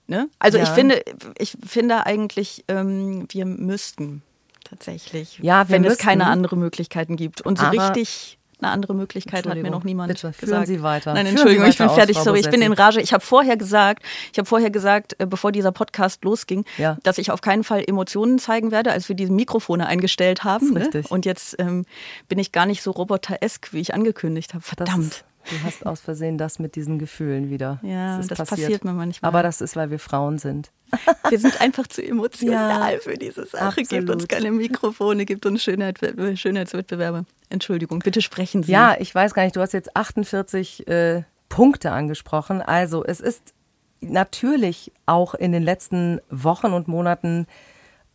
Ne? Also ja. ich finde, ich finde eigentlich, ähm, wir müssten tatsächlich, ja, wenn müssten. es keine anderen Möglichkeiten gibt. Und so Aber richtig eine andere Möglichkeit hat mir noch niemand bitte, führen gesagt. Sie weiter. Nein, Entschuldigung, ich bin fertig. Sorry, ich bin in Rage. Ich habe vorher gesagt, ich habe vorher gesagt, äh, bevor dieser Podcast losging, ja. dass ich auf keinen Fall Emotionen zeigen werde, als wir diese Mikrofone eingestellt haben. Ne? Und jetzt ähm, bin ich gar nicht so roboteresk, wie ich angekündigt habe. Verdammt. Du hast aus Versehen das mit diesen Gefühlen wieder. Ja, das, das passiert. passiert. mir manchmal. Aber das ist, weil wir Frauen sind. [LAUGHS] Wir sind einfach zu emotional ja, für diese Sache. Absolut. Gebt uns keine Mikrofone, gebt uns Schönheit, Schönheitswettbewerbe. Entschuldigung, bitte sprechen Sie. Ja, ich weiß gar nicht, du hast jetzt 48 äh, Punkte angesprochen. Also es ist natürlich auch in den letzten Wochen und Monaten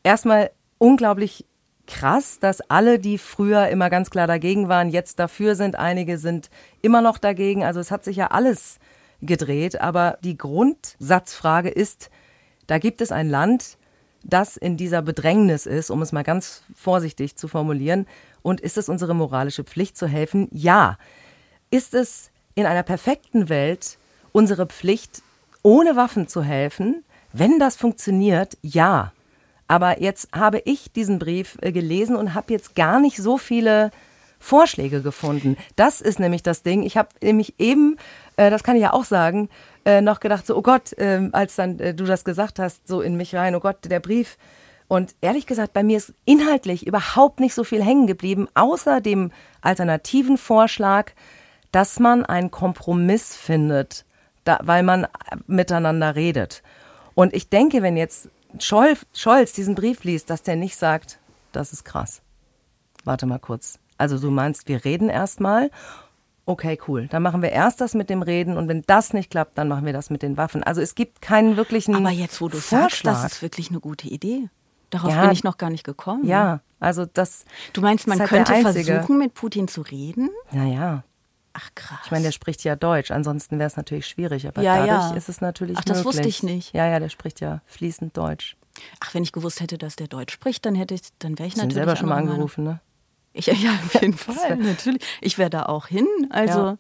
erstmal unglaublich krass, dass alle, die früher immer ganz klar dagegen waren, jetzt dafür sind. Einige sind immer noch dagegen. Also es hat sich ja alles gedreht. Aber die Grundsatzfrage ist, da gibt es ein Land, das in dieser Bedrängnis ist, um es mal ganz vorsichtig zu formulieren. Und ist es unsere moralische Pflicht zu helfen? Ja. Ist es in einer perfekten Welt unsere Pflicht, ohne Waffen zu helfen? Wenn das funktioniert, ja. Aber jetzt habe ich diesen Brief äh, gelesen und habe jetzt gar nicht so viele Vorschläge gefunden. Das ist nämlich das Ding. Ich habe nämlich eben, äh, das kann ich ja auch sagen, äh, noch gedacht, so, oh Gott, äh, als dann du das gesagt hast, so in mich rein, oh Gott, der Brief, Und ehrlich gesagt, bei mir ist inhaltlich überhaupt nicht so viel hängen geblieben, außer dem alternativen Vorschlag, dass man einen Kompromiss findet, da, weil man miteinander redet. Und ich denke, wenn jetzt Scholz, Scholz diesen Brief liest, dass der nicht sagt, das ist krass. Warte mal kurz. Also du meinst, wir reden erstmal okay, cool. Dann machen wir erst das mit dem Reden und wenn das nicht klappt, dann machen wir das mit den Waffen. Also es gibt keinen wirklichen Aber jetzt, wo du Vorschlag. sagst, das ist wirklich eine gute Idee. Darauf Ja. bin ich noch gar nicht gekommen. Ja, also das. Du meinst, man halt könnte versuchen, mit Putin zu reden? Ja, ja. Ach krass. Ich meine, der spricht ja Deutsch, ansonsten wäre es natürlich schwierig, aber Ja, dadurch ja. ist es natürlich Ach, das möglich. wusste ich nicht. Ja, ja, der spricht ja fließend Deutsch. Ach, wenn ich gewusst hätte, dass der Deutsch spricht, dann hätte ich, dann wäre ich ihn natürlich selber schon mal angerufen, ne? Ich, ja, auf [LAUGHS] jeden Fall, natürlich. Ich wäre da auch hin. Also, ja,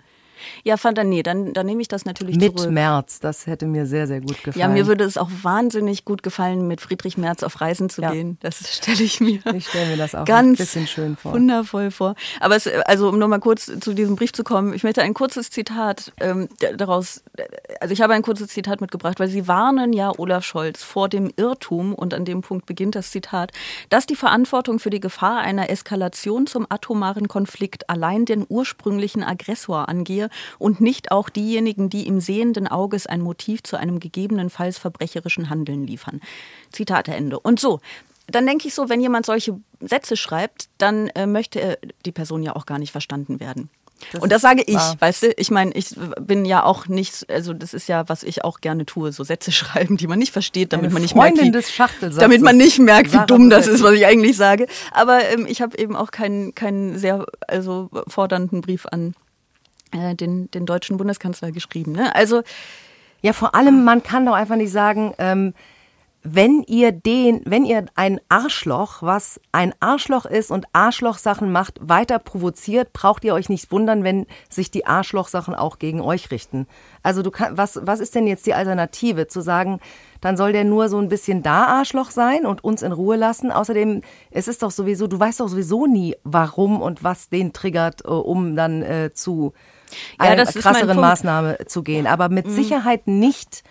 fand dann, nee, dann, dann nehme ich das natürlich Mit zurück. Merz, das hätte mir sehr, sehr gut gefallen. Ja, mir würde es auch wahnsinnig gut gefallen, mit Friedrich Merz auf Reisen zu Ja. gehen. Das stelle ich mir Ich stelle mir das auch ganz ein bisschen schön vor. wundervoll vor. Aber es, also um nochmal kurz zu diesem Brief zu kommen, ich möchte ein kurzes Zitat ähm, daraus, also ich habe ein kurzes Zitat mitgebracht, weil Sie warnen ja Olaf Scholz vor dem Irrtum, und an dem Punkt beginnt das Zitat, dass die Verantwortung für die Gefahr einer Eskalation zum atomaren Konflikt allein den ursprünglichen Aggressor angehe und nicht auch diejenigen, die im sehenden Auges ein Motiv zu einem gegebenenfalls verbrecherischen Handeln liefern. Zitat Ende. Und so, dann denke ich so, wenn jemand solche Sätze schreibt, dann äh, möchte äh, die Person ja auch gar nicht verstanden werden. Das und das sage ich, wahr. weißt du, ich meine, ich bin ja auch nicht, also das ist ja, was ich auch gerne tue, so Sätze [LAUGHS] schreiben, die man nicht versteht, damit Eine man nicht Freundin merkt, wie, damit man nicht merkt, wie dumm das ist, was ich eigentlich sage. Aber ähm, ich habe eben auch keinen, keinen sehr, also fordernden Brief an äh, den, den deutschen Bundeskanzler geschrieben. Ne? Also Ja, vor allem, man kann doch einfach nicht sagen, ähm, wenn ihr den, wenn ihr ein Arschloch, was ein Arschloch ist und Arschlochsachen macht, weiter provoziert, braucht ihr euch nicht wundern, wenn sich die Arschlochsachen auch gegen euch richten. Also du kann, was, was ist denn jetzt die Alternative? Zu sagen, dann soll der nur so ein bisschen da Arschloch sein und uns in Ruhe lassen. Außerdem, es ist doch sowieso, du weißt doch sowieso nie, warum und was den triggert, äh, um dann äh, zu Ja, einer krasseren. Maßnahme zu gehen. Aber mit Mhm. Sicherheit nicht,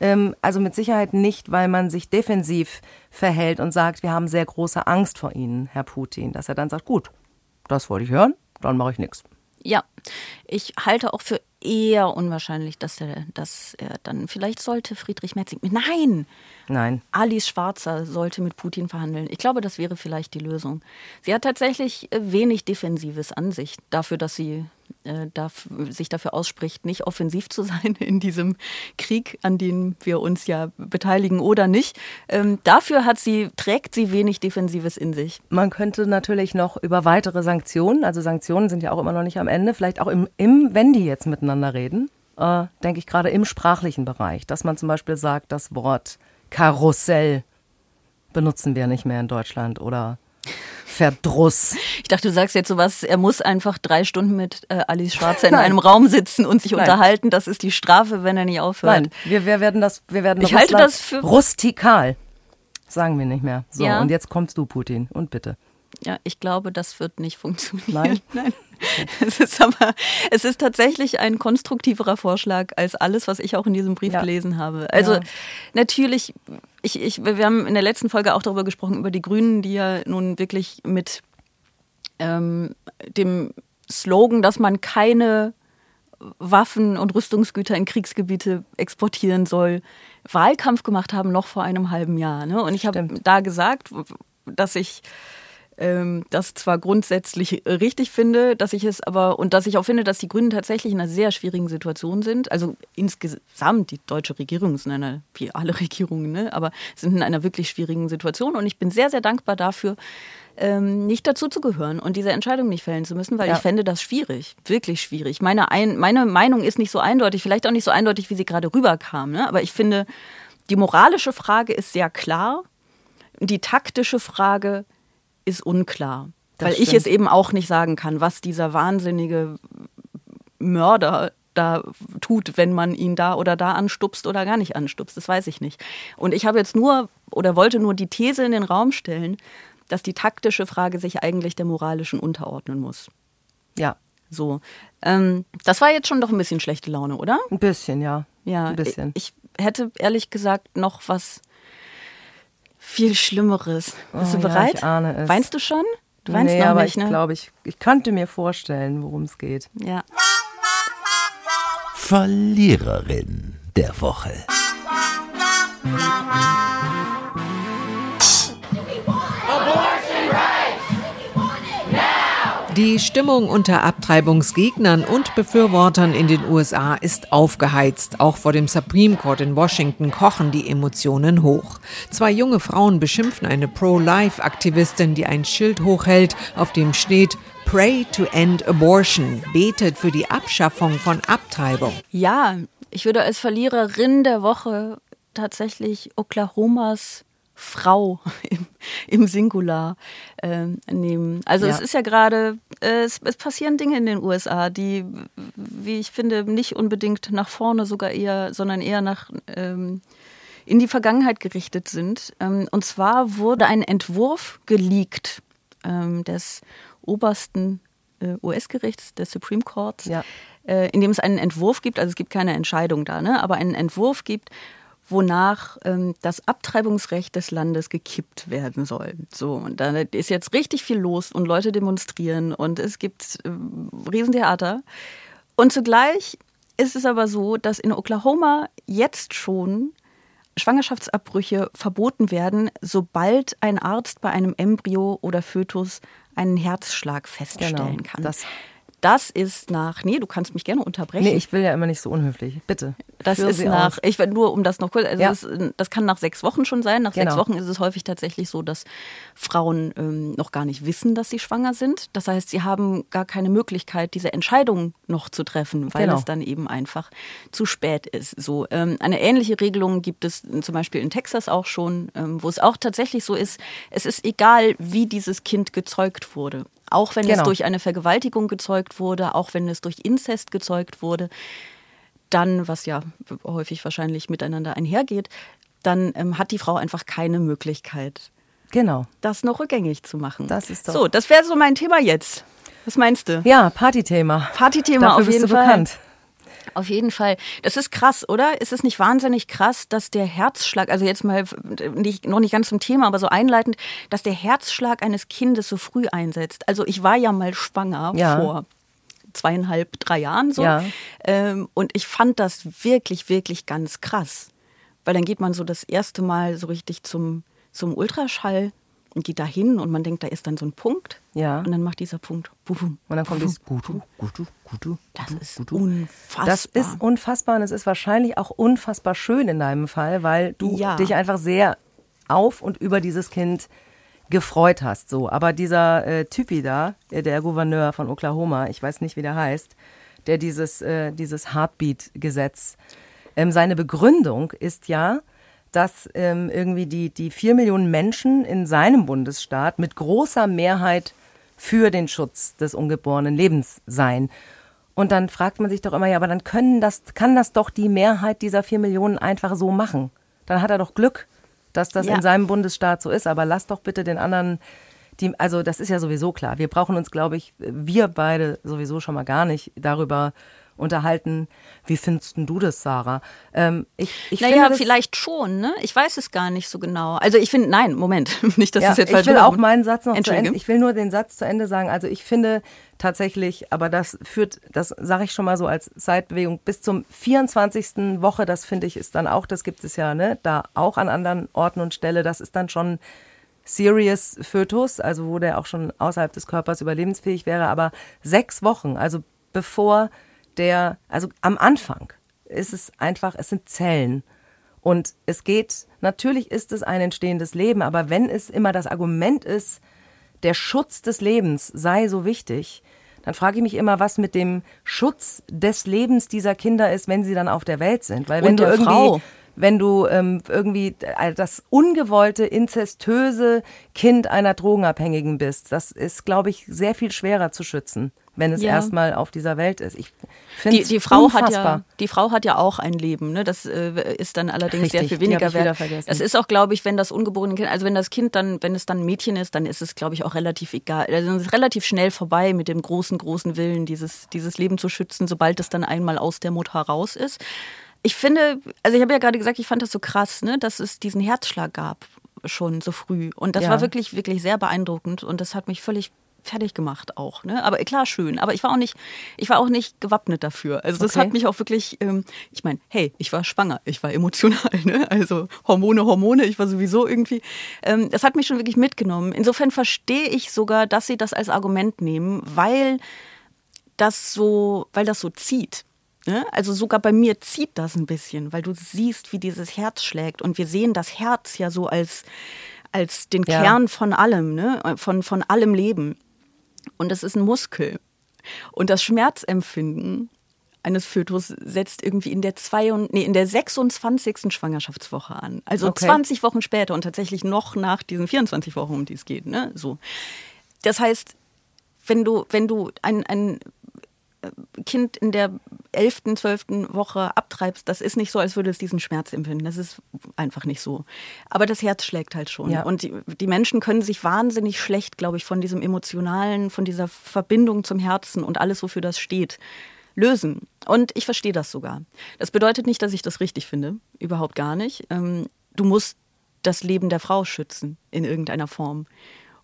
ähm, also mit Sicherheit nicht, weil man sich defensiv verhält und sagt, wir haben sehr große Angst vor Ihnen, Herr Putin. Dass er dann sagt, gut, das wollte ich hören, dann mache ich nichts. Ja, ich halte auch für eher unwahrscheinlich, dass er, dass er dann, vielleicht sollte Friedrich Merz, nein, Nein. Alice Schwarzer sollte mit Putin verhandeln. Ich glaube, das wäre vielleicht die Lösung. Sie hat tatsächlich äh, wenig Defensives an sich, dafür, dass sie äh, darf, sich dafür ausspricht, nicht offensiv zu [LAUGHS] sein in diesem Krieg, an dem wir uns ja beteiligen oder nicht. Ähm, dafür hat sie, trägt sie wenig Defensives in sich. Man könnte natürlich noch über weitere Sanktionen, also Sanktionen sind ja auch immer noch nicht am Ende, vielleicht auch im, im wenn die jetzt miteinander reden, äh, denke ich gerade im sprachlichen Bereich, dass man zum Beispiel sagt, das Wort Karussell benutzen wir nicht mehr in Deutschland oder Verdruss. Ich dachte, du sagst jetzt sowas, er muss einfach drei Stunden mit äh, Alice Schwarzer in Nein. einem Raum sitzen und sich Nein. unterhalten. Das ist die Strafe, wenn er nicht aufhört. Nein, wir, wir werden das, wir werden Ich halte das für- rustikal. Sagen wir nicht mehr. So, Ja. und jetzt kommst du, Putin, und bitte. Ja, ich glaube, das wird nicht funktionieren. Nein? [LAUGHS] Nein. Es ist aber, es ist tatsächlich ein konstruktiverer Vorschlag als alles, was ich auch in diesem Brief Ja. gelesen habe. Also Ja. natürlich, ich, ich, wir haben in der letzten Folge auch darüber gesprochen, über die Grünen, die ja nun wirklich mit ähm, dem Slogan, dass man keine Waffen und Rüstungsgüter in Kriegsgebiete exportieren soll, Wahlkampf gemacht haben, noch vor einem halben Jahr. Ne? Und ich habe da gesagt, dass ich ähm, das zwar grundsätzlich richtig finde, dass ich es aber und dass ich auch finde, dass die Grünen tatsächlich in einer sehr schwierigen Situation sind. Also insgesamt die deutsche Regierung ist in einer, wie alle [LAUGHS] Regierungen, ne? aber sind in einer wirklich schwierigen Situation und ich bin sehr, sehr dankbar dafür, ähm, nicht dazu zu gehören und diese Entscheidung nicht fällen zu müssen, weil Ja. ich fände das schwierig, wirklich schwierig. Meine, ein, meine Meinung ist nicht so eindeutig, vielleicht auch nicht so eindeutig, wie sie gerade rüberkam, ne? aber ich finde, die moralische Frage ist sehr klar, die taktische Frage ist unklar. Das weil ich stimmt. es eben auch nicht sagen kann, was dieser wahnsinnige Mörder da tut, wenn man ihn da oder da anstupst oder gar nicht anstupst. Das weiß ich nicht. Und ich habe jetzt nur oder wollte nur die These in den Raum stellen, dass die taktische Frage sich eigentlich der moralischen unterordnen muss. Ja. So. Ähm, das war jetzt schon doch ein bisschen schlechte Laune, oder? Ein bisschen, ja. Ja, Ein bisschen. Ich hätte ehrlich gesagt noch was viel Schlimmeres. Bist Oh du ja, bereit? ich ahne es. Weinst du schon? Du weinst nee, noch aber nicht, ich ne? glaube, ich, ich könnte mir vorstellen, worum es geht. Ja. Verliererin der Woche. Die Stimmung unter Abtreibungsgegnern und Befürwortern in den USA ist aufgeheizt. Auch vor dem Supreme Court in Washington kochen die Emotionen hoch. Zwei junge Frauen beschimpfen eine Pro-Life-Aktivistin, die ein Schild hochhält, auf dem steht Pray to End Abortion, betet für die Abschaffung von Abtreibung. Ja, ich würde als Verliererin der Woche tatsächlich Oklahomas Frau [LAUGHS] im, im Singular äh, nehmen. Also Ja. es ist ja gerade, äh, es, es passieren Dinge in den USA, die, wie ich finde, nicht unbedingt nach vorne sogar eher, sondern eher nach ähm, in die Vergangenheit gerichtet sind. Ähm, und zwar wurde ein Entwurf geleakt ähm, des obersten äh, US-Gerichts, des Supreme Courts, äh, in dem es einen Entwurf gibt, also es gibt keine Entscheidung da, ne, aber einen Entwurf gibt, wonach ähm, das Abtreibungsrecht des Landes gekippt werden soll. So, und da ist jetzt richtig viel los und Leute demonstrieren und es gibt äh, Riesentheater. Und zugleich ist es aber so, dass in Oklahoma jetzt schon Schwangerschaftsabbrüche verboten werden, sobald ein Arzt bei einem Embryo oder Fötus einen Herzschlag feststellen Genau, kann. das- Das ist nach, nee, du kannst mich gerne unterbrechen. Nee, ich will ja immer nicht so unhöflich. Bitte. Das ist Sie nach, aus. ich nur um das noch kurz, also Ja. das, das kann nach sechs Wochen schon sein. Nach sechs Genau. Wochen ist es häufig tatsächlich so, dass Frauen ähm, noch gar nicht wissen, dass sie schwanger sind. Das heißt, sie haben gar keine Möglichkeit, diese Entscheidung noch zu treffen, weil Genau. es dann eben einfach zu spät ist. So ähm, eine ähnliche Regelung gibt es zum Beispiel in Texas auch schon, ähm, wo es auch tatsächlich so ist. Es ist egal, wie dieses Kind gezeugt wurde. Auch wenn es Genau. durch eine Vergewaltigung gezeugt wurde, auch wenn es durch Inzest gezeugt wurde, dann, was ja häufig wahrscheinlich miteinander einhergeht, dann ähm, hat die Frau einfach keine Möglichkeit, Genau. das noch rückgängig zu machen. Das ist doch- so, das wäre so mein Thema jetzt. Was meinst du? Ja, Partythema. Partythema Dafür auf bist jeden du Fall. bekannt. Auf jeden Fall. Das ist krass, oder? Ist es nicht wahnsinnig krass, dass der Herzschlag, also jetzt mal nicht, noch nicht ganz zum Thema, aber so einleitend, dass der Herzschlag eines Kindes so früh einsetzt? Also ich war ja mal schwanger Ja. vor zweieinhalb, drei Jahren so. Ja. Ähm, und ich fand das wirklich, wirklich ganz krass. Weil dann geht man so das erste Mal so richtig zum, zum Ultraschall und geht da hin und man denkt, da ist dann so ein Punkt. Ja. Und dann macht dieser Punkt. Bum, Und dann kommt dieses Gutu, Gutu, Gutu. Das ist unfassbar. Das ist unfassbar und es ist wahrscheinlich auch unfassbar schön in deinem Fall, weil du Ja. dich einfach sehr auf und über dieses Kind gefreut hast. So, aber dieser äh, Typi da, äh, der Gouverneur von Oklahoma, ich weiß nicht, wie der heißt, der dieses, äh, dieses Heartbeat-Gesetz, ähm, seine Begründung ist ja, dass ähm, irgendwie die, die vier Millionen Menschen in seinem Bundesstaat mit großer Mehrheit für den Schutz des ungeborenen Lebens seien. Und dann fragt man sich doch immer, ja, aber dann können das, kann das doch die Mehrheit dieser vier Millionen einfach so machen. Dann hat er doch Glück, dass das Ja. in seinem Bundesstaat so ist. Aber lass doch bitte den anderen, die, also das ist ja sowieso klar. Wir brauchen uns, glaube ich, wir beide sowieso schon mal gar nicht darüber unterhalten. Wie findest du das, Sarah? Ähm, ich, ich naja, vielleicht schon, ne? Ich weiß es gar nicht so genau. Also ich finde, nein, Moment, [LAUGHS] nicht, dass ja, es jetzt ich falsch will rüberkommt. auch meinen Satz noch zu. Ende. Ich will nur den Satz zu Ende sagen. Also ich finde tatsächlich, aber das führt, das sage ich schon mal so als Zeitbewegung bis zum 24. Woche. Das finde ich ist dann auch, das gibt es ja, ne, da auch an anderen Orten und Stelle. Das ist dann schon Serious Fötus, also wo der auch schon außerhalb des Körpers überlebensfähig wäre. Aber sechs Wochen, also bevor der, also am Anfang ist es einfach, es sind Zellen. Und es geht, natürlich ist es ein entstehendes Leben, aber wenn es immer das Argument ist, der Schutz des Lebens sei so wichtig, dann frage ich mich immer, was mit dem Schutz des Lebens dieser Kinder ist, wenn sie dann auf der Welt sind. Weil wenn du irgendwie, Frau. wenn du ähm, irgendwie äh, das ungewollte, inzestöse Kind einer Drogenabhängigen bist, das ist, glaube ich, sehr viel schwerer zu schützen, wenn es Ja. erstmal auf dieser Welt ist. Ich finde Die, die, Frau hat unfassbar. ja, die Frau hat ja auch ein Leben. Ne? Das äh, ist dann allerdings sehr Richtig, viel die hab weniger wert. vergessen. Das ist auch, glaube ich, wenn das ungeborene Kind, also wenn das Kind dann, wenn es dann ein Mädchen ist, dann ist es, glaube ich, auch relativ egal. Also es ist relativ schnell vorbei mit dem großen, großen Willen, dieses, dieses Leben zu schützen, sobald es dann einmal aus der Mutter raus ist. Ich finde, also ich habe ja gerade gesagt, ich fand das so krass, ne, dass es diesen Herzschlag gab. schon so früh. Und das Ja. war wirklich, wirklich sehr beeindruckend und das hat mich völlig fertig gemacht auch. Ne? Aber klar, schön. Aber ich war auch nicht, ich war auch nicht gewappnet dafür. Also das Okay. hat mich auch wirklich, ähm, ich meine, hey, ich war schwanger, ich war emotional, [LAUGHS] ne? Also Hormone, Hormone, ich war sowieso irgendwie. Ähm, das hat mich schon wirklich mitgenommen. Insofern verstehe ich sogar, dass sie das als Argument nehmen, weil das so, weil das so zieht. Ne? Also sogar bei mir zieht das ein bisschen, weil du siehst, wie dieses Herz schlägt. Und wir sehen das Herz ja so als, als den Ja. Kern von allem, ne? von, von allem Leben. Und das ist ein Muskel. Und das Schmerzempfinden eines Fötus setzt irgendwie in der, zwei und, nee, in der 26. Schwangerschaftswoche an. Also Okay. 20 Wochen später und tatsächlich noch nach diesen 24 Wochen, um die es geht. Ne? So. Das heißt, wenn du, wenn du ein, ein Kind in der 11., 12. Woche abtreibst, das ist nicht so, als würde es diesen Schmerz empfinden. Das ist einfach nicht so. Aber das Herz schlägt halt schon. Ja. Und die, die Menschen können sich wahnsinnig schlecht, glaube ich, von diesem emotionalen, von dieser Verbindung zum Herzen und alles, wofür das steht, lösen. Und ich verstehe das sogar. Das bedeutet nicht, dass ich das richtig finde. Überhaupt gar nicht. Ähm, du musst das Leben der Frau schützen in irgendeiner Form.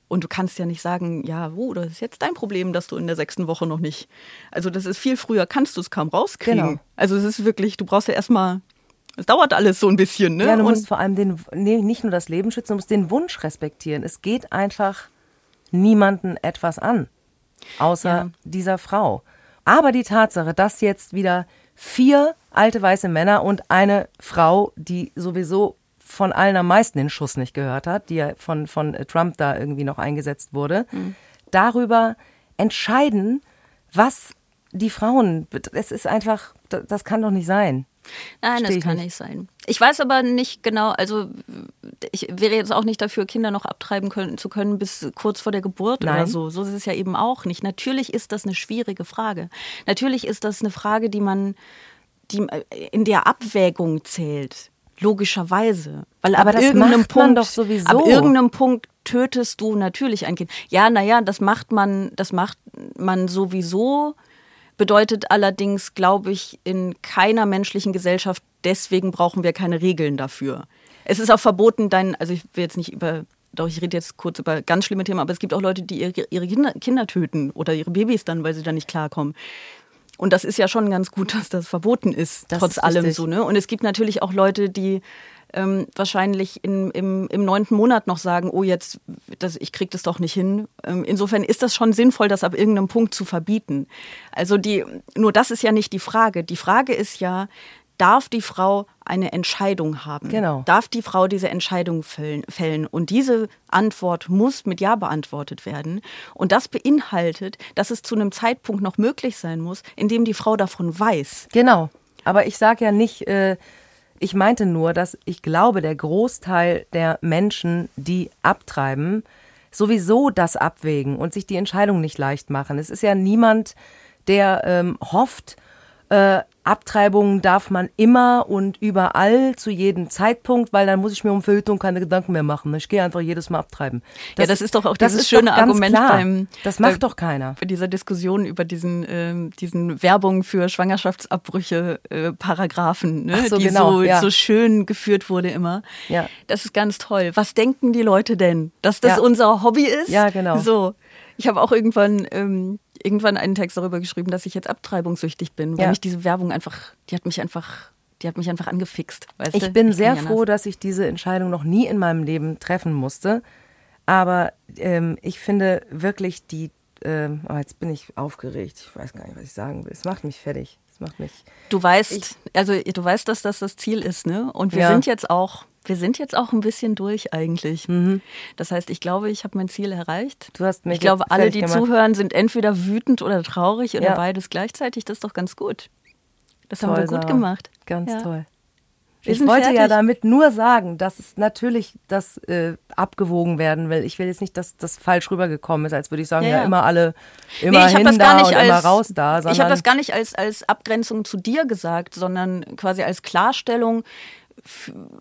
Und du kannst ja nicht sagen, ja, oh, das ist jetzt dein Problem, dass du in der sechsten Woche noch nicht. Also das ist viel früher, kannst du es kaum rauskriegen. Genau. Also es ist wirklich, du brauchst ja erstmal, es dauert alles so ein bisschen, ne? Ja, du Und- musst vor allem den, nee, nicht nur das Leben schützen, du musst den Wunsch respektieren. Es geht einfach niemanden etwas an, außer Ja. dieser Frau. Aber die Tatsache, dass jetzt wieder vier alte weiße Männer und eine Frau, die sowieso von allen am meisten den Schuss nicht gehört hat, die ja von, von äh, Trump da irgendwie noch eingesetzt wurde, Mhm. darüber entscheiden, was die Frauen, es ist einfach, das, kann doch nicht sein. Nein, das kann nicht. nicht sein. Ich weiß aber nicht genau, also ich wäre jetzt auch nicht dafür, Kinder noch abtreiben können, zu können bis kurz vor der Geburt oder Nein. so. So ist es ja eben auch nicht. Natürlich ist das eine schwierige Frage. Natürlich ist das eine Frage, die man, die äh, in der Abwägung zählt. Logischerweise. Weil Aber ab das irgendeinem macht man Punkt, doch sowieso. Ab irgendeinem Punkt tötest du natürlich ein Kind. Ja, naja, das macht man, das macht man sowieso bedeutet allerdings, glaube ich, in keiner menschlichen Gesellschaft, deswegen brauchen wir keine Regeln dafür. Es ist auch verboten, dein, also ich will jetzt nicht über, doch ich rede jetzt kurz über ganz schlimme Themen, aber es gibt auch Leute, die ihre, ihre Kinder, Kinder töten oder ihre Babys dann, weil sie da nicht klarkommen. Und das ist ja schon ganz gut, [LAUGHS] dass das verboten ist, Das trotz ist allem so. Ne? Und es gibt natürlich auch Leute, die ähm, wahrscheinlich in, im, im neunten Monat noch sagen, oh jetzt, das, ich krieg das doch nicht hin. Ähm, insofern ist das schon sinnvoll, das ab irgendeinem Punkt zu verbieten. Also die, nur das ist ja nicht die Frage. Die Frage ist ja, darf die Frau eine Entscheidung haben? Genau. Darf die Frau diese Entscheidung fällen? Und diese Antwort muss mit Ja beantwortet werden. Und das beinhaltet, dass es zu einem Zeitpunkt noch möglich sein muss, in dem die Frau davon weiß. Genau. Aber ich sage ja nicht, äh, ich meinte nur, dass ich glaube, der Großteil der Menschen, die abtreiben, sowieso das abwägen und sich die Entscheidung nicht leicht machen. Es ist ja niemand, der ähm, hofft, äh, Abtreibungen darf man immer und überall zu jedem Zeitpunkt, weil dann muss ich mir um Verhütung keine Gedanken mehr machen. Ich gehe einfach jedes Mal abtreiben. ja, das ist doch auch das dieses schöne Argument klar. beim. Das macht bei, doch keiner. Bei dieser Diskussion über diesen, ähm, diesen Werbung für Schwangerschaftsabbrüche äh, Paragraphen, ne? So, die genau, so, ja. so schön geführt wurde immer. Ja. Das ist ganz toll. Was denken die Leute denn? Dass das Ja. unser Hobby ist? Ja, genau. So. Ich habe auch irgendwann, ähm, irgendwann einen Text darüber geschrieben, dass ich jetzt abtreibungssüchtig bin, weil Ja. mich diese Werbung einfach, die hat mich einfach, die hat mich einfach angefixt. Weißt du? Ich bin kann sehr froh, dass ich diese Entscheidung noch nie in meinem Leben treffen musste. Aber ähm, ich finde wirklich die. Ähm, oh, jetzt bin ich aufgeregt. Ich weiß gar nicht, was ich sagen will. Es macht mich fertig. Es macht mich. Du weißt, also du weißt, dass das das Ziel ist, ne? Und wir Ja. sind jetzt auch, wir sind jetzt auch ein bisschen durch eigentlich. Das heißt, ich glaube, ich habe mein Ziel erreicht. Mhm. Du hast mich ich glaube, alle, die gemacht. zuhören, sind entweder wütend oder traurig oder Ja. beides gleichzeitig. Das ist doch ganz gut. Das haben Toll, wir gut Sarah. gemacht. Ganz Ja. toll. Wir Ich wollte ja fertig. damit nur sagen, dass es natürlich das äh, abgewogen werden will. Ich will jetzt nicht, dass das falsch rübergekommen ist, als würde ich sagen, Ja, ja, ja. immer alle, immer nee, hin da und als, immer raus da. Ich habe sondern- das gar nicht als, als Abgrenzung zu dir gesagt, sondern quasi als Klarstellung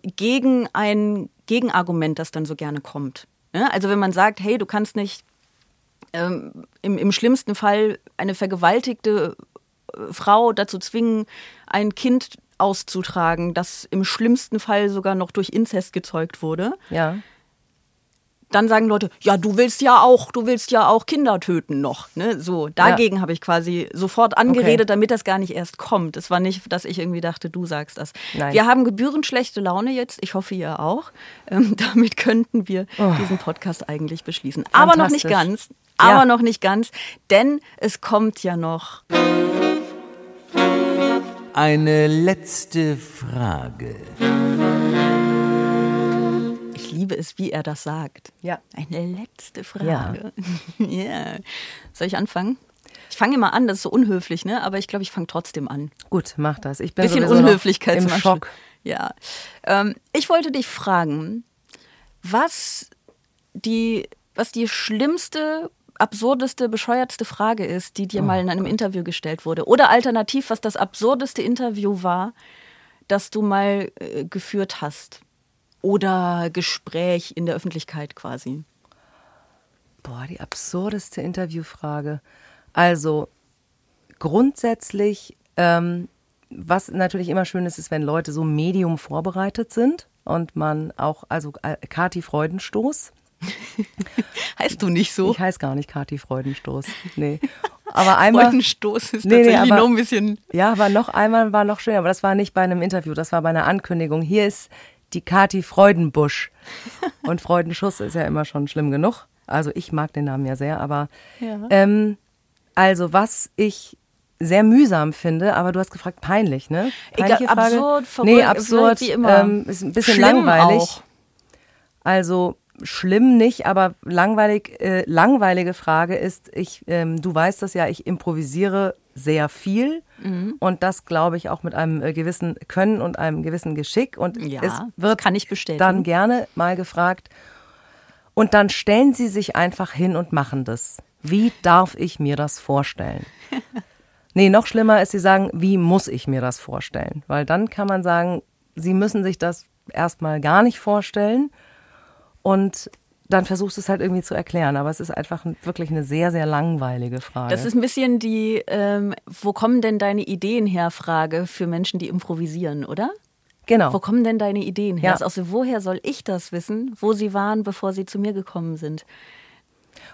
gegen ein Gegenargument, das dann so gerne kommt. Ja? Also wenn man sagt, hey, du kannst nicht ähm, im, im schlimmsten Fall eine vergewaltigte äh, Frau dazu zwingen, ein Kind auszutragen, das im schlimmsten Fall sogar noch durch Inzest gezeugt wurde. Ja. Dann sagen Leute, ja, du willst ja auch, du willst ja auch Kinder töten noch. Ne? So, dagegen ja. habe ich quasi sofort angeredet, okay. damit das gar nicht erst kommt. Es war nicht, dass ich irgendwie dachte, du sagst das. Nein. Wir haben gebührend schlechte Laune jetzt. Ich hoffe, ihr auch. Ähm, [LAUGHS] damit könnten wir oh. diesen Podcast eigentlich beschließen. Aber noch nicht ganz. Aber ja. noch nicht ganz, denn es kommt ja noch. Eine letzte Frage liebe es, wie er das sagt. Ja. Eine letzte Frage. [LAUGHS] Ja. yeah. Soll ich anfangen? Ich fange immer an, das ist so unhöflich, ne? Aber ich glaube, ich fange trotzdem an. Gut, mach das. Ich bin bisschen Unhöflichkeit im Schock. Ja. Ähm, ich wollte dich fragen, was die, was die schlimmste, absurdeste, bescheuertste Frage ist, die dir oh, mal in einem. Interview gestellt wurde. Oder alternativ, was das absurdeste Interview war, das du mal äh, geführt hast oder Gespräch in der Öffentlichkeit quasi? Boah, die absurdeste Interviewfrage. Also grundsätzlich, ähm, was natürlich immer schön ist, ist, wenn Leute so medium vorbereitet sind und man auch, also äh, Kati Freudenstoß. [LAUGHS] heißt du nicht so? Ich heiße gar nicht Kati Freudenstoß. Nee. Aber [LAUGHS] einmal. Freudenstoß ist nee, tatsächlich nee, aber, noch ein bisschen. Ja, aber noch einmal war noch schöner, aber das war nicht bei einem Interview, das war bei einer Ankündigung. Hier ist die Kati Freudenbusch. Und Freudenschuss ist ja immer schon schlimm genug. Also ich mag den Namen ja sehr, aber ja. Ähm, also was ich sehr mühsam finde, aber du hast gefragt, peinlich, ne? Peinliche Egal, absurd, verrückt, nee, absurd, wie immer. Ähm, ist ein bisschen Schlimm langweilig. Auch. Also schlimm nicht, aber langweilig, äh, langweilige Frage ist, ich, ähm, du weißt das ja, ich improvisiere sehr viel mhm. und das glaube ich auch mit einem äh, gewissen Können und einem gewissen Geschick und ja, es wird kann ich bestätigen. dann gerne mal gefragt und dann stellen sie sich einfach hin und machen das. Wie darf ich mir das vorstellen? [LAUGHS] nee, noch schlimmer ist, sie sagen, wie muss ich mir das vorstellen? Weil dann kann man sagen, sie müssen sich das erstmal gar nicht vorstellen und dann versuchst du es halt irgendwie zu erklären. Aber es ist einfach wirklich eine sehr, sehr langweilige Frage. Das ist ein bisschen die, ähm, wo kommen denn deine Ideen her, Frage für Menschen, die improvisieren, oder? Genau. Wo kommen denn deine Ideen her? Ja. Also woher soll ich das wissen, wo sie waren, bevor sie zu mir gekommen sind?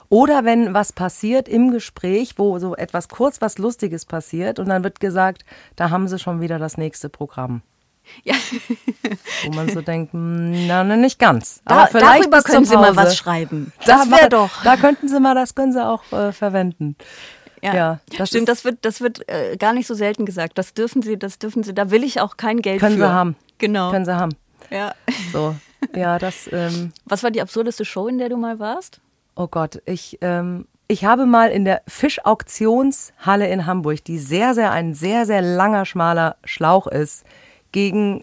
Oder wenn was passiert im Gespräch, wo so etwas kurz was Lustiges passiert und dann wird gesagt, da haben sie schon wieder das nächste Programm. Ja. Wo man so denkt, hm, na, nicht ganz. Da, darüber können Sie mal was schreiben. Das wäre doch. Da könnten Sie mal, das können Sie auch äh, verwenden. Ja, ja das stimmt. Das wird, das wird äh, gar nicht so selten gesagt. Das dürfen Sie, das dürfen Sie. Da will ich auch kein Geld können für. Können Sie haben. Genau. Können Sie haben. Ja. So. Ja, das. Ähm, was war die absurdeste Show, in der du mal warst? Oh Gott, ich. Ähm, ich habe mal in der Fischauktionshalle in Hamburg, die sehr, sehr ein sehr, sehr langer, schmaler Schlauch ist, gegen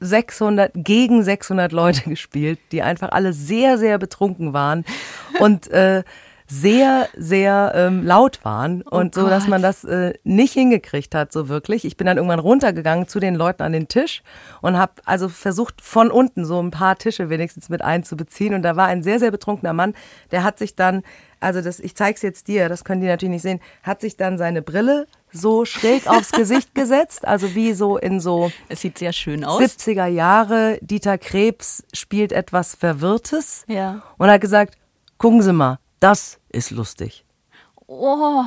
600, gegen 600 Leute [LAUGHS] gespielt, die einfach alle sehr, sehr betrunken waren [LAUGHS] und äh, sehr, sehr ähm, laut waren oh und so, dass man das äh, nicht hingekriegt hat, so wirklich. Ich bin dann irgendwann runtergegangen zu den Leuten an den Tisch und habe also versucht, von unten so ein paar Tische wenigstens mit einzubeziehen. Und da war ein sehr, sehr betrunkener Mann, der hat sich dann, also das, ich zeig's jetzt dir, das können die natürlich nicht sehen, hat sich dann seine Brille so schräg aufs Gesicht [LAUGHS] gesetzt, also wie so in so es sieht sehr schön aus. 70er Jahre Dieter Krebs spielt etwas Verwirrtes ja. und hat gesagt, gucken Sie mal, das ist lustig. Oh.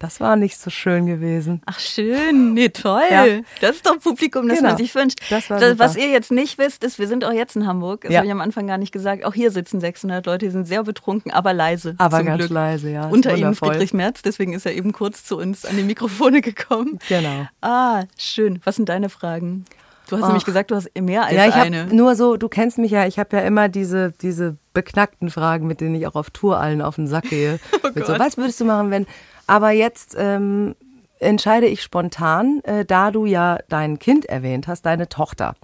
Das war nicht so schön gewesen. Ach schön, nee, toll. Ja. Das ist doch Publikum, das genau. man sich wünscht. Das war das, was ihr jetzt nicht wisst, ist, wir sind auch jetzt in Hamburg. Das ja. habe ich am Anfang gar nicht gesagt. Auch hier sitzen 600 Leute, die sind sehr betrunken, aber leise. Aber ganz Glück. leise, ja. Unter ihnen Friedrich Merz, deswegen ist er eben kurz zu uns an die Mikrofone gekommen. Genau. Ah, schön. Was sind deine Fragen? Du hast Och. nämlich gesagt, du hast mehr als ja, ich eine. Nur so, du kennst mich ja, ich habe ja immer diese, diese beknackten Fragen, mit denen ich auch auf Tour allen auf den Sack gehe. [LAUGHS] oh so, was würdest du machen, wenn aber jetzt ähm, entscheide ich spontan, äh, da du ja dein Kind erwähnt hast, deine Tochter.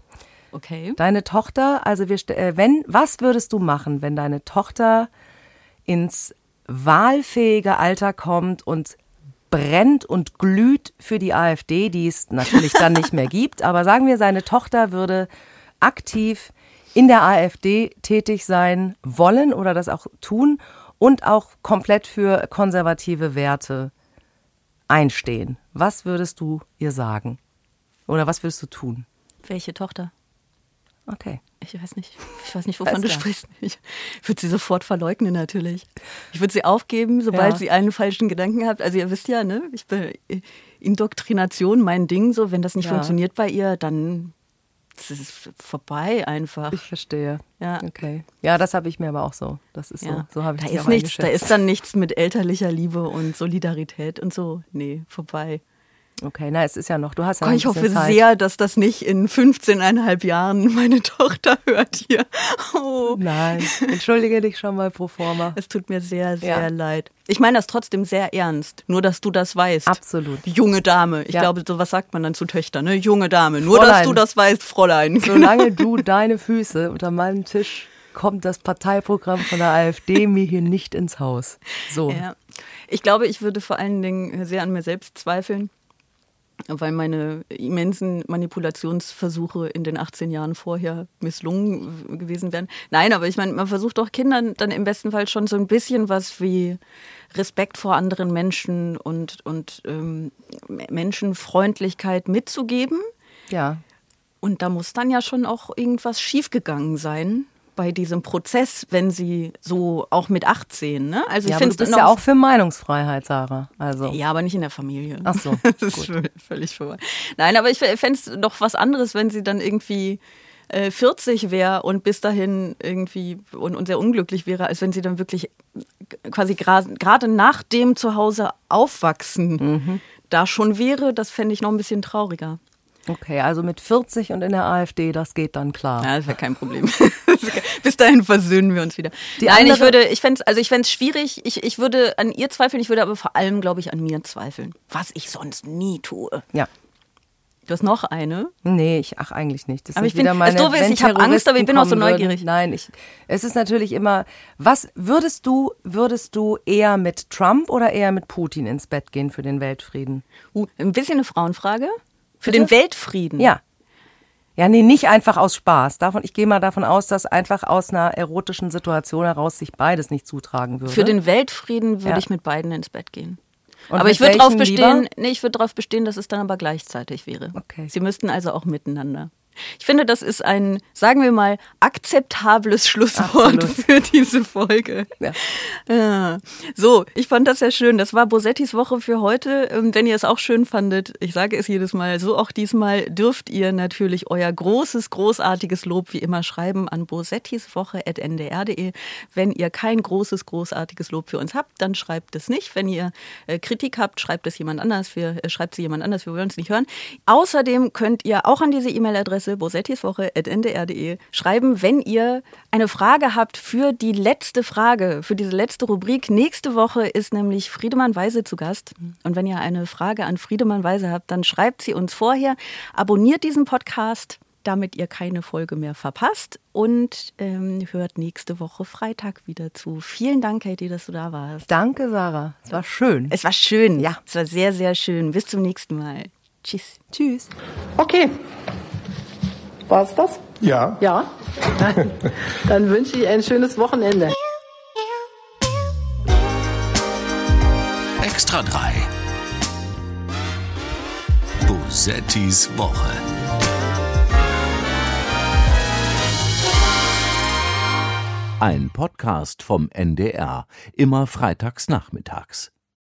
Okay. Deine Tochter, also wir, äh, wenn, was würdest du machen, wenn deine Tochter ins wahlfähige Alter kommt und brennt und glüht für die AfD, die es natürlich dann nicht mehr gibt. Aber sagen wir, seine Tochter würde aktiv in der AfD tätig sein wollen oder das auch tun und auch komplett für konservative Werte einstehen. Was würdest du ihr sagen? Oder was würdest du tun? Welche Tochter? Okay. Ich weiß nicht, ich weiß nicht, wovon du sprichst. Ich würde sie sofort verleugnen, natürlich. Ich würde sie aufgeben, sobald Ja. sie einen falschen Gedanken hat. Also ihr wisst ja, ne? Ich bin Indoktrination mein Ding. So, wenn das nicht Ja. funktioniert bei ihr, dann ist es vorbei einfach. Ich verstehe. Ja. Okay. Ja, das habe ich mir aber auch so. Das ist so. Ja. So habe ich da ist nichts, da ist dann nichts mit elterlicher Liebe und Solidarität und so. Nee, vorbei. Okay, na, es ist ja noch. Du hast ja ich hoffe Zeit. sehr, dass das nicht in 15,5 Jahren meine [LAUGHS] Tochter hört hier. Oh. Nein, entschuldige dich schon mal pro forma. Es tut mir sehr, sehr Ja. leid. Ich meine das trotzdem sehr ernst. Nur, dass du das weißt. Absolut. Junge Dame. Ich Ja. glaube, so was sagt man dann zu Töchtern, ne? Junge Dame. Nur, dass Fräulein. du das weißt, Fräulein. [LAUGHS] Solange du deine Füße unter meinem Tisch kommt das Parteiprogramm von der AfD mir hier nicht ins Haus. So. Ja. Ich glaube, ich würde vor allen Dingen sehr an mir selbst zweifeln, weil meine immensen Manipulationsversuche in den 18 Jahren vorher misslungen gewesen wären. Nein, aber ich meine, man versucht doch Kindern dann im besten Fall schon so ein bisschen was wie Respekt vor anderen Menschen und, und ähm, Menschenfreundlichkeit mitzugeben. Ja. Und da muss dann ja schon auch irgendwas schiefgegangen sein bei diesem Prozess, wenn sie so auch mit 18, ne? Also ja, ich du finde bist ja auch für Meinungsfreiheit, Sarah. Also. ja, aber nicht in der Familie. Ach so, [LAUGHS] das ist völlig vorbei. Nein, aber ich fände es doch was anderes, wenn sie dann irgendwie äh, 40 wäre und bis dahin irgendwie und, und sehr unglücklich wäre, als wenn sie dann wirklich quasi gerade nach dem Zuhause aufwachsen Mhm. da schon wäre. Das fände ich noch ein bisschen trauriger. Okay, also mit 40 und in der AfD, das geht dann klar. Ja, das wäre kein Problem. [LAUGHS] Bis dahin versöhnen wir uns wieder. Die Nein, ich würde, ich fände also ich fände schwierig. Ich, ich würde an ihr zweifeln, ich würde aber vor allem, glaube ich, an mir zweifeln. Was ich sonst nie tue. Ja. Du hast noch eine? Nee, ich, ach eigentlich nicht. Das Aber ich bin- wieder meine, Doofe ist, ich hab Angst, aber ich bin auch so neugierig. Würden. Nein, ich, es ist natürlich immer, was würdest du, würdest du eher mit Trump oder eher mit Putin ins Bett gehen für den Weltfrieden? Uh, ein bisschen eine Frauenfrage. Für Bitte? den Weltfrieden. Ja. Ja, nee, nicht einfach aus Spaß. Davon, ich gehe mal davon aus, dass einfach aus einer erotischen Situation heraus sich beides nicht zutragen würde. Für den Weltfrieden würde Ja. ich mit beiden ins Bett gehen. Und aber ich würde darauf bestehen, lieber? nee, ich würde darauf bestehen, dass es dann aber gleichzeitig wäre. Okay. Sie müssten also auch miteinander. Ich finde, das ist ein, sagen wir mal, akzeptables Schlusswort Absolut. für diese Folge. Ja. Ja. So, ich fand das sehr schön. Das war Bosettis Woche für heute. Ähm, Wenn ihr es auch schön fandet, ich sage es jedes Mal, so auch diesmal dürft ihr natürlich euer großes, großartiges Lob wie immer schreiben an bosettiswoche.ndr.de. Wenn ihr kein großes, großartiges Lob für uns habt, dann schreibt es nicht. Wenn ihr äh, Kritik habt, schreibt es jemand anders. Wir, äh, schreibt sie jemand anders. Wir wollen es nicht hören. Außerdem könnt ihr auch an diese E-Mail-Adresse bosettiswoche.ndr.de schreiben, wenn ihr eine Frage habt für die letzte Frage, für diese letzte Rubrik. Nächste Woche ist nämlich Friedemann Weise zu Gast. Und wenn ihr eine Frage an Friedemann Weise habt, dann schreibt sie uns vorher. Abonniert diesen Podcast, damit ihr keine Folge mehr verpasst. Und ähm, hört nächste Woche Freitag wieder zu. Vielen Dank, Katie, dass du da warst. Danke, Sarah. Es war schön. Es war schön. Ja. Es war sehr, sehr schön. Bis zum nächsten Mal. Tschüss. Tschüss. Okay. War's das? Ja. Ja. Dann, [LAUGHS] dann wünsche ich ein schönes Wochenende. Extra 3. Bosettis Woche. Ein Podcast vom NDR, immer freitags nachmittags.